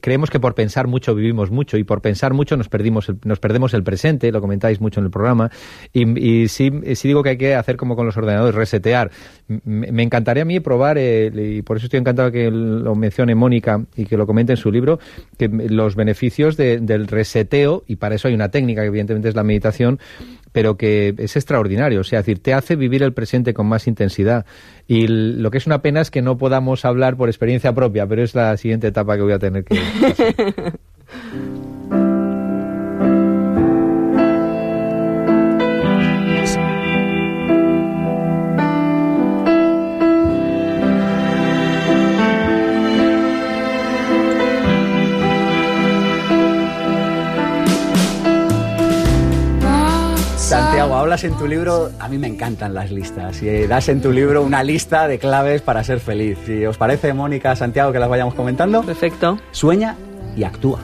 creemos que por pensar mucho vivimos mucho y por pensar mucho nos perdimos nos perdemos el presente. Lo comentáis mucho en el programa y, sí, digo que hay que hacer como con los ordenadores, resetear. Me encantaría a mí probar y por eso estoy encantado que lo mencione Mónica y que lo comente en su libro que los beneficios del reseteo y para eso hay una técnica que evidentemente es la meditación pero que es extraordinario. O sea, decir, te hace vivir el presente con más intensidad. Y lo que es una pena es que no podamos hablar por experiencia propia, pero es la siguiente etapa que voy a tener que. hablas en tu libro, a mí me encantan las listas. Y das en tu libro una lista de claves para ser feliz. Si os parece, Mónica, Santiago, que las vayamos comentando. Perfecto. Sueña y actúa.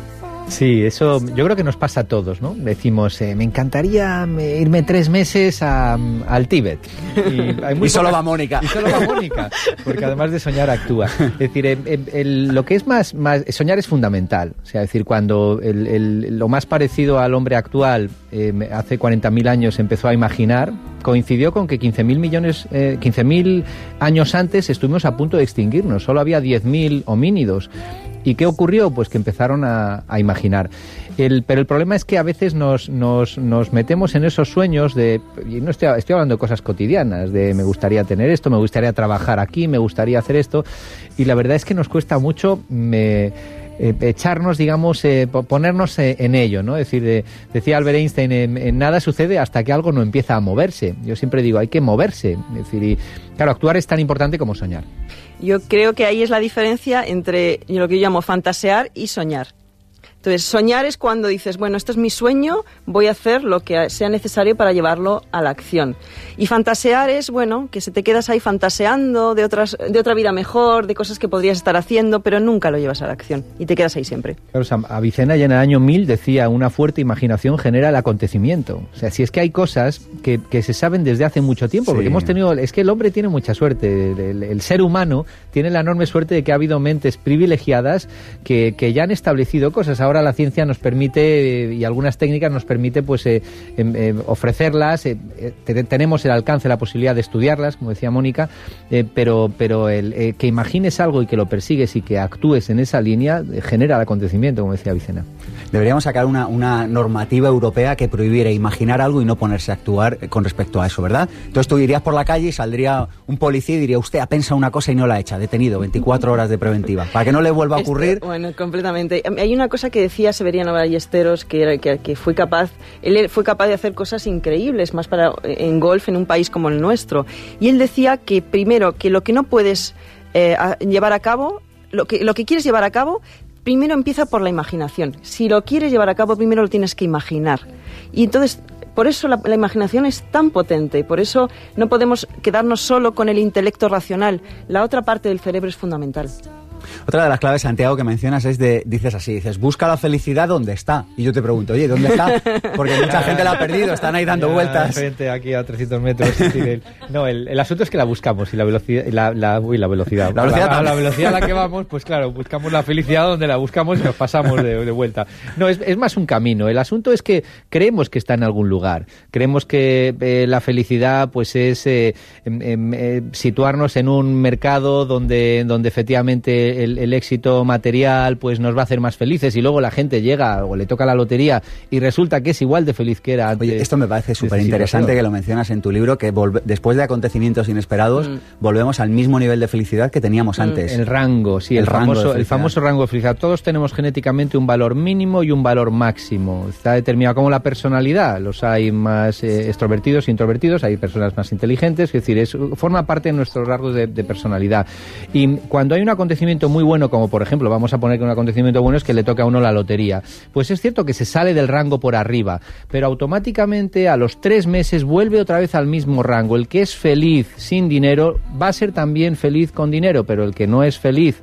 Sí, eso yo creo que nos pasa a todos, ¿no? Decimos, eh, me encantaría irme tres meses al Tíbet. Y, solo va Mónica. Y solo va Mónica, porque además de soñar actúa. Es decir, em, em, lo que es más, más, soñar es fundamental. O sea, decir, cuando lo más parecido al hombre actual em, hace 40.000 años empezó a imaginar, coincidió con que 15.000 millones, eh, 15.000 años antes estuvimos a punto de extinguirnos. Solo había 10.000 homínidos. ¿Y qué ocurrió? Pues que empezaron a, imaginar. Pero el problema es que a veces nos, metemos en esos sueños de, y no estoy, hablando de cosas cotidianas, de me gustaría tener esto, me gustaría trabajar aquí, me gustaría hacer esto, y la verdad es que nos cuesta mucho eh, echarnos, digamos, eh, ponernos eh, en ello, ¿no? Es decir, decía Albert Einstein, en, nada sucede hasta que algo no empieza a moverse. Yo siempre digo, hay que moverse. Es decir, y, claro, actuar es tan importante como soñar. Yo creo que ahí es la diferencia entre lo que yo llamo fantasear y soñar. Entonces, soñar es cuando dices, bueno, esto es mi sueño, voy a hacer lo que sea necesario para llevarlo a la acción. Y fantasear es, bueno, que se te quedas ahí fantaseando de, otras, de otra vida mejor, de cosas que podrías estar haciendo, pero nunca lo llevas a la acción y te quedas ahí siempre. Claro, Avicena ya en el año 1000 decía, una fuerte imaginación genera el acontecimiento. O sea, si es que hay cosas que, que se saben desde hace mucho tiempo, porque hemos tenido, es que el hombre tiene mucha suerte, el, ser humano tiene la enorme suerte de que ha habido mentes privilegiadas que, que ya han establecido cosas. Ahora la ciencia nos permite y algunas técnicas nos permite pues eh, em, eh, ofrecerlas eh, tenemos el alcance la posibilidad de estudiarlas como decía Mónica pero pero el que imagines algo y que lo persigues y que actúes en esa línea genera el acontecimiento como decía Vicena. Deberíamos sacar una, una normativa europea que prohibiera imaginar algo y no ponerse a actuar con respecto a eso verdad entonces tú irías por la calle y saldría un policía y diría usted ha pensado una cosa y no la ha hecho detenido 24 horas de preventiva para que no le vuelva a ocurrir. bueno completamente. Hay una cosa que decía Severiano Ballesteros, que, que, que, fue capaz, él fue capaz de hacer cosas increíbles, más para en golf en un país como el nuestro. Y él decía que primero que lo que no puedes eh, llevar a cabo, lo que, lo que quieres llevar a cabo, primero empieza por la imaginación. Si lo quieres llevar a cabo, primero lo tienes que imaginar. Y entonces por eso la, la, imaginación es tan potente, por eso no podemos quedarnos solo con el intelecto racional. La otra parte del cerebro es fundamental. Otra de las claves, Santiago, que mencionas es de, dices así, dices, busca la felicidad donde está. Y yo te pregunto, oye, ¿dónde está? Porque mucha gente la ha perdido, están ahí dando vueltas. Frente aquí a 300 metros. no, el, asunto es que la buscamos y la velocidad, la, la, uy, la velocidad. La velocidad, la, velocidad a la que vamos, pues claro, buscamos la felicidad donde la buscamos y nos pasamos de, vuelta. No, es, es, más un camino. El asunto es que creemos que está en algún lugar. Creemos que eh, la felicidad, pues es eh, em, em, eh, situarnos en un mercado donde, donde efectivamente el, el éxito material, pues nos va a hacer más felices y luego la gente llega o le toca la lotería y resulta que es igual de feliz que era Oye, esto me parece súper interesante que lo mencionas en tu libro, que después de acontecimientos inesperados mm. volvemos al mismo nivel de felicidad que teníamos mm. antes. El rango, sí, el, famoso, el famoso rango de felicidad. Todos tenemos genéticamente un valor mínimo y un valor máximo. Está determinado como la personalidad. Los hay más eh, extrovertidos introvertidos, hay personas más inteligentes, es decir, es, forma parte de nuestros rasgos de, de personalidad. Y cuando hay un acontecimiento muy bueno, como por ejemplo, vamos a poner que un acontecimiento bueno es que le toca a uno la lotería, pues es cierto que se sale del rango por arriba, pero automáticamente a los tres meses vuelve otra vez al mismo rango. El que es feliz sin dinero va a ser también feliz con dinero, pero el que no es feliz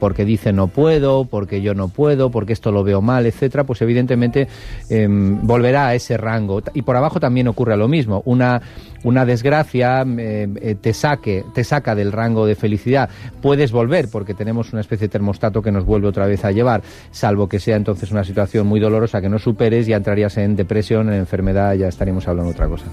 porque dice no puedo, porque yo no puedo, porque esto lo veo mal, etcétera, pues evidentemente em, volverá a ese rango. Y por abajo también ocurre lo mismo. Una, una desgracia em, eh, te saque, te saca del rango de felicidad. Puedes volver, porque tenemos una especie de termostato que nos vuelve otra vez a llevar, salvo que sea entonces una situación muy dolorosa que no superes, ya entrarías en depresión, en enfermedad, ya estaríamos hablando de otra cosa.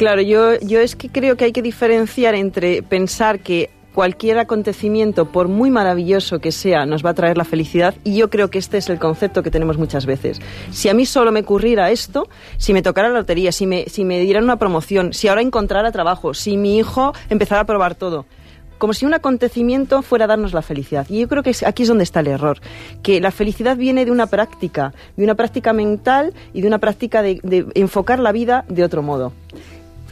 Claro, yo, yo es que creo que hay que diferenciar entre pensar que cualquier acontecimiento, por muy maravilloso que sea, nos va a traer la felicidad y yo creo que este es el concepto que tenemos muchas veces. Si a mí solo me ocurriera esto, si me tocara la lotería, si me, si me dieran una promoción, si ahora encontrara trabajo, si mi hijo empezara a probar todo, como si un acontecimiento fuera a darnos la felicidad. Y yo creo que aquí es donde está el error, que la felicidad viene de una práctica, de una práctica mental y de una práctica de, de enfocar la vida de otro modo.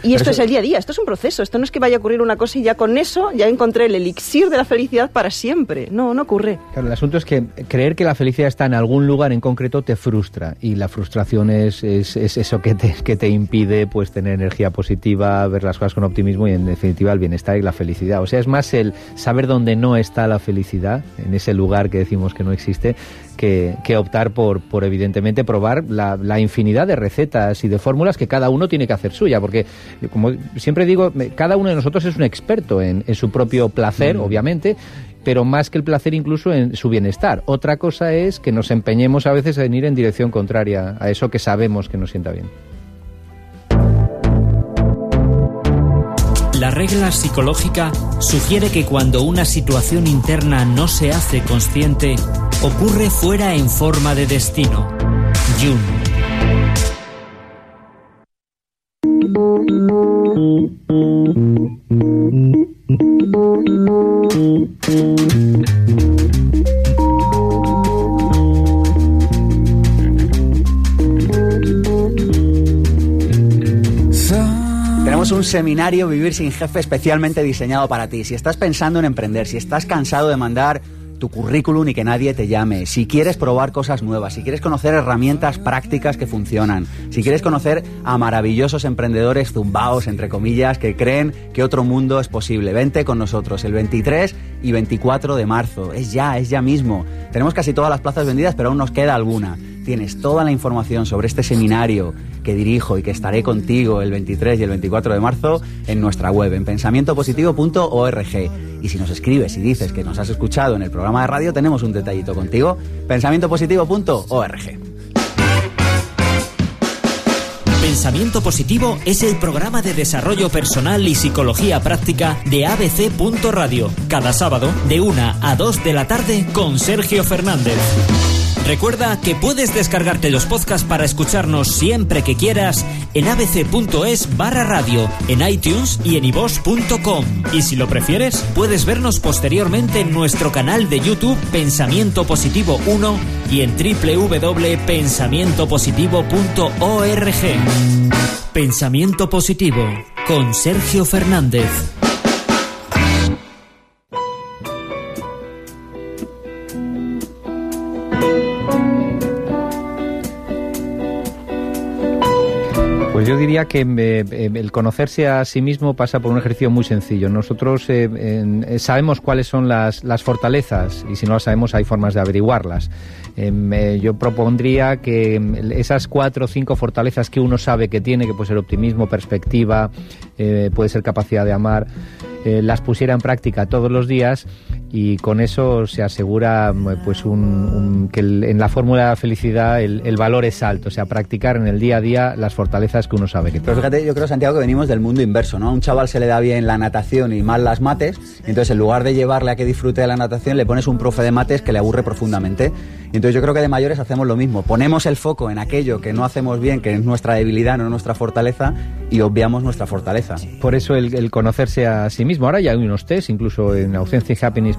Y esto es el día a día, esto es un proceso, esto no es que vaya a ocurrir una cosa y ya con eso ya encontré el elixir de la felicidad para siempre. No, no ocurre. Claro, el asunto es que creer que la felicidad está en algún lugar en concreto te frustra y la frustración es, es, eso que te, que te impide pues tener energía positiva, ver las cosas con optimismo y en definitiva el bienestar y la felicidad. O sea, es más el saber dónde no está la felicidad, en ese lugar que decimos que no existe, que, optar por, por, evidentemente, probar la, infinidad de recetas y de fórmulas que cada uno tiene que hacer suya, porque, como siempre digo, cada uno de nosotros es un experto en, su propio placer, mm. obviamente, pero más que el placer incluso en su bienestar. Otra cosa es que nos empeñemos a veces en ir en dirección contraria a eso que sabemos que nos sienta bien. La regla psicológica sugiere que cuando una situación interna no se hace consciente, ocurre fuera en forma de destino. Jung. Tenemos un seminario Vivir sin Jefe especialmente diseñado para ti. Si estás pensando en emprender, si estás cansado de mandar tu currículum y que nadie te llame, si quieres probar cosas nuevas, si quieres conocer herramientas prácticas que funcionan, si quieres conocer a maravillosos emprendedores zumbaos, entre comillas, que creen que otro mundo es posible, vente con nosotros el 23 y 24 de marzo. Es ya, es ya mismo. Tenemos casi todas las plazas vendidas, pero aún nos queda alguna. Tienes toda la información sobre este seminario que dirijo y que estaré contigo el 23 y el 24 de marzo en nuestra web, en pensamientopositivo.org. Y si nos escribes y dices que nos has escuchado en el programa de radio, tenemos un detallito contigo, pensamientopositivo.org. Pensamiento Positivo es el programa de desarrollo personal y psicología práctica de abc.radio, cada sábado de 1 a 2 de la tarde con Sergio Fernández. Recuerda que puedes descargarte los podcasts para escucharnos siempre que quieras en abc.es barra radio, en iTunes y en ivos.com. Y si lo prefieres, puedes vernos posteriormente en nuestro canal de YouTube Pensamiento Positivo 1 y en www.pensamientopositivo.org. Pensamiento Positivo con Sergio Fernández. Diría que eh, eh, el conocerse a sí mismo pasa por un ejercicio muy sencillo. Nosotros eh, sabemos cuáles son las, las, fortalezas y si no las sabemos hay formas de averiguarlas. Em, yo propondría que em, esas cuatro o cinco fortalezas que uno sabe que tiene, que puede ser optimismo, perspectiva, puede ser capacidad de amar, las pusiera en práctica todos los días y con eso se asegura pues un, que en la fórmula de la felicidad el, valor es alto, o sea, practicar en el día a día las fortalezas que uno sabe que tiene. Pero fíjate, yo creo, Santiago, que venimos del mundo inverso, ¿no? A un chaval se le da bien la natación y mal las mates, entonces en lugar de llevarle a que disfrute de la natación, le pones un profe de mates que le aburre profundamente. Entonces yo creo que de mayores hacemos lo mismo, ponemos el foco en aquello que no hacemos bien, que es nuestra debilidad, no nuestra fortaleza, y obviamos nuestra fortaleza. Por eso el, conocerse a sí mismo. Ahora ya hay unos test, incluso en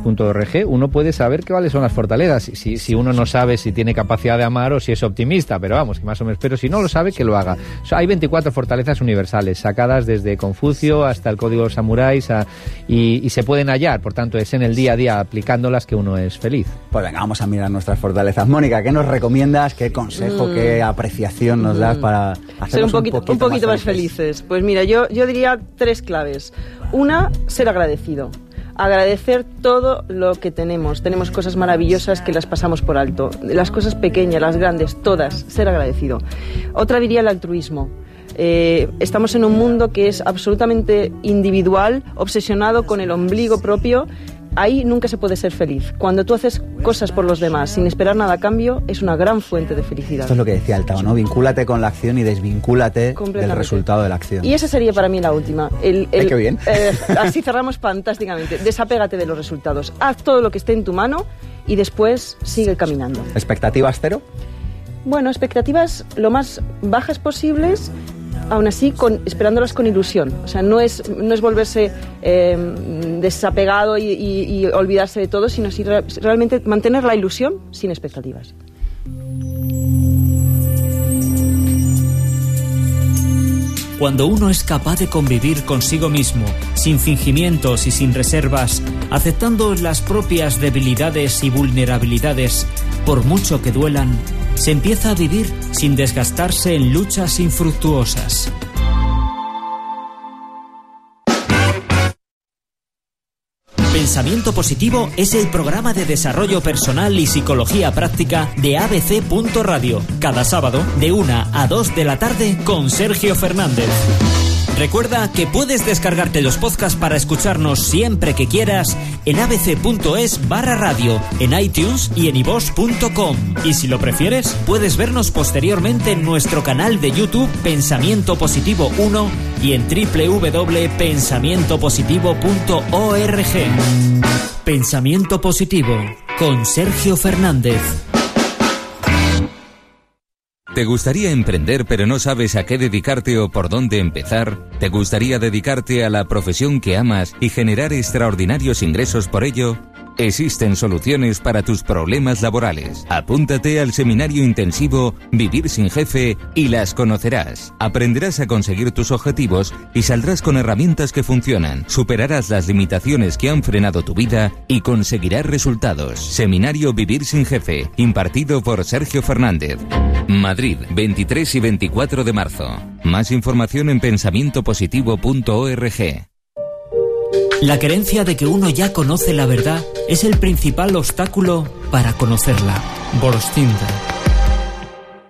uno puede saber cuáles son las fortalezas. Si, si uno no sabe si tiene capacidad de amar o si es optimista, pero vamos, que más o menos. Pero si no lo sabe, que lo haga. hay 24 fortalezas universales, sacadas desde Confucio hasta el Código de Samuráis, y, y se pueden hallar. Por tanto, es en el día a día aplicándolas que uno es feliz. Pues venga, vamos a mirar nuestras fortalezas Mónica, ¿qué nos recomiendas? ¿Qué consejo, qué mm. apreciación nos das para ser un poquito, un poquito, más, felices? Pues mira, yo, yo diría tres claves. Una, ser agradecido agradecer todo lo que tenemos. Tenemos cosas maravillosas que las pasamos por alto. Las cosas pequeñas, las grandes, todas. Ser agradecido. Otra diría el altruismo. Eh, estamos en un mundo que es absolutamente individual, obsesionado con el ombligo propio ahí nunca se puede ser feliz. Cuando tú haces cosas por los demás sin esperar nada a cambio, es una gran fuente de felicidad. Esto es lo que decía el Tao, ¿no? Vincúlate con la acción y desvincúlate del resultado de la acción. Y esa sería para mí la última. El, qué bien. Eh, así cerramos fantásticamente. Desapégate de los resultados. Haz todo lo que esté en tu mano y después sigue caminando. ¿Expectativas cero? Bueno, expectativas lo más bajas posibles aún así con, esperándolas con ilusión. O sea, no es, no es volverse eh, desapegado y, olvidarse de todo, sino si realmente mantener la ilusión sin expectativas. Cuando uno es capaz de convivir consigo mismo, sin fingimientos y sin reservas, aceptando las propias debilidades y vulnerabilidades, por mucho que duelan, se empieza a vivir sin desgastarse en luchas infructuosas. Pensamiento Positivo es el programa de desarrollo personal y psicología práctica de abc.radio, cada sábado de 1 a 2 de la tarde con Sergio Fernández. Recuerda que puedes descargarte los podcasts para escucharnos siempre que quieras en abc.es barra radio, en iTunes y en ivos.com. Y si lo prefieres, puedes vernos posteriormente en nuestro canal de YouTube Pensamiento Positivo 1 y en www.pensamientopositivo.org. Pensamiento Positivo con Sergio Fernández. ¿Te gustaría emprender pero no sabes a qué dedicarte o por dónde empezar? ¿Te gustaría dedicarte a la profesión que amas y generar extraordinarios ingresos por ello? Existen soluciones para tus problemas laborales. Apúntate al seminario intensivo Vivir sin jefe y las conocerás. Aprenderás a conseguir tus objetivos y saldrás con herramientas que funcionan. Superarás las limitaciones que han frenado tu vida y conseguirás resultados. Seminario Vivir sin jefe, impartido por Sergio Fernández. Madrid, 23 y 24 de marzo. Más información en pensamientopositivo.org. La creencia de que uno ya conoce la verdad es el principal obstáculo para conocerla. Borstinder.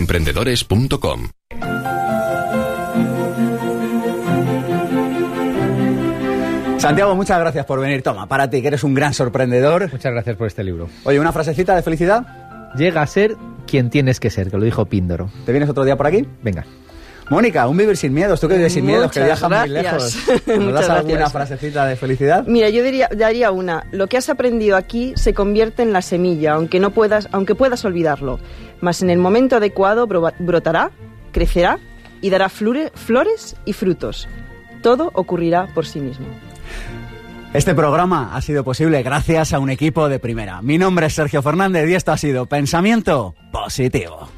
emprendedores.com. Santiago, muchas gracias por venir. Toma, para ti, que eres un gran sorprendedor. Muchas gracias por este libro. Oye, una frasecita de felicidad. Llega a ser quien tienes que ser, que lo dijo Píndaro. ¿Te vienes otro día por aquí? Venga. Mónica, un vivir sin miedos. Tú que vives sin miedos, que viajas muy lejos. ¿Nos das alguna frasecita de felicidad? Mira, yo diría, daría una. Lo que has aprendido aquí se convierte en la semilla, aunque no puedas, aunque puedas olvidarlo. Mas en el momento adecuado brotará, crecerá y dará flores y frutos. Todo ocurrirá por sí mismo. Este programa ha sido posible gracias a un equipo de primera. Mi nombre es Sergio Fernández y esto ha sido Pensamiento Positivo.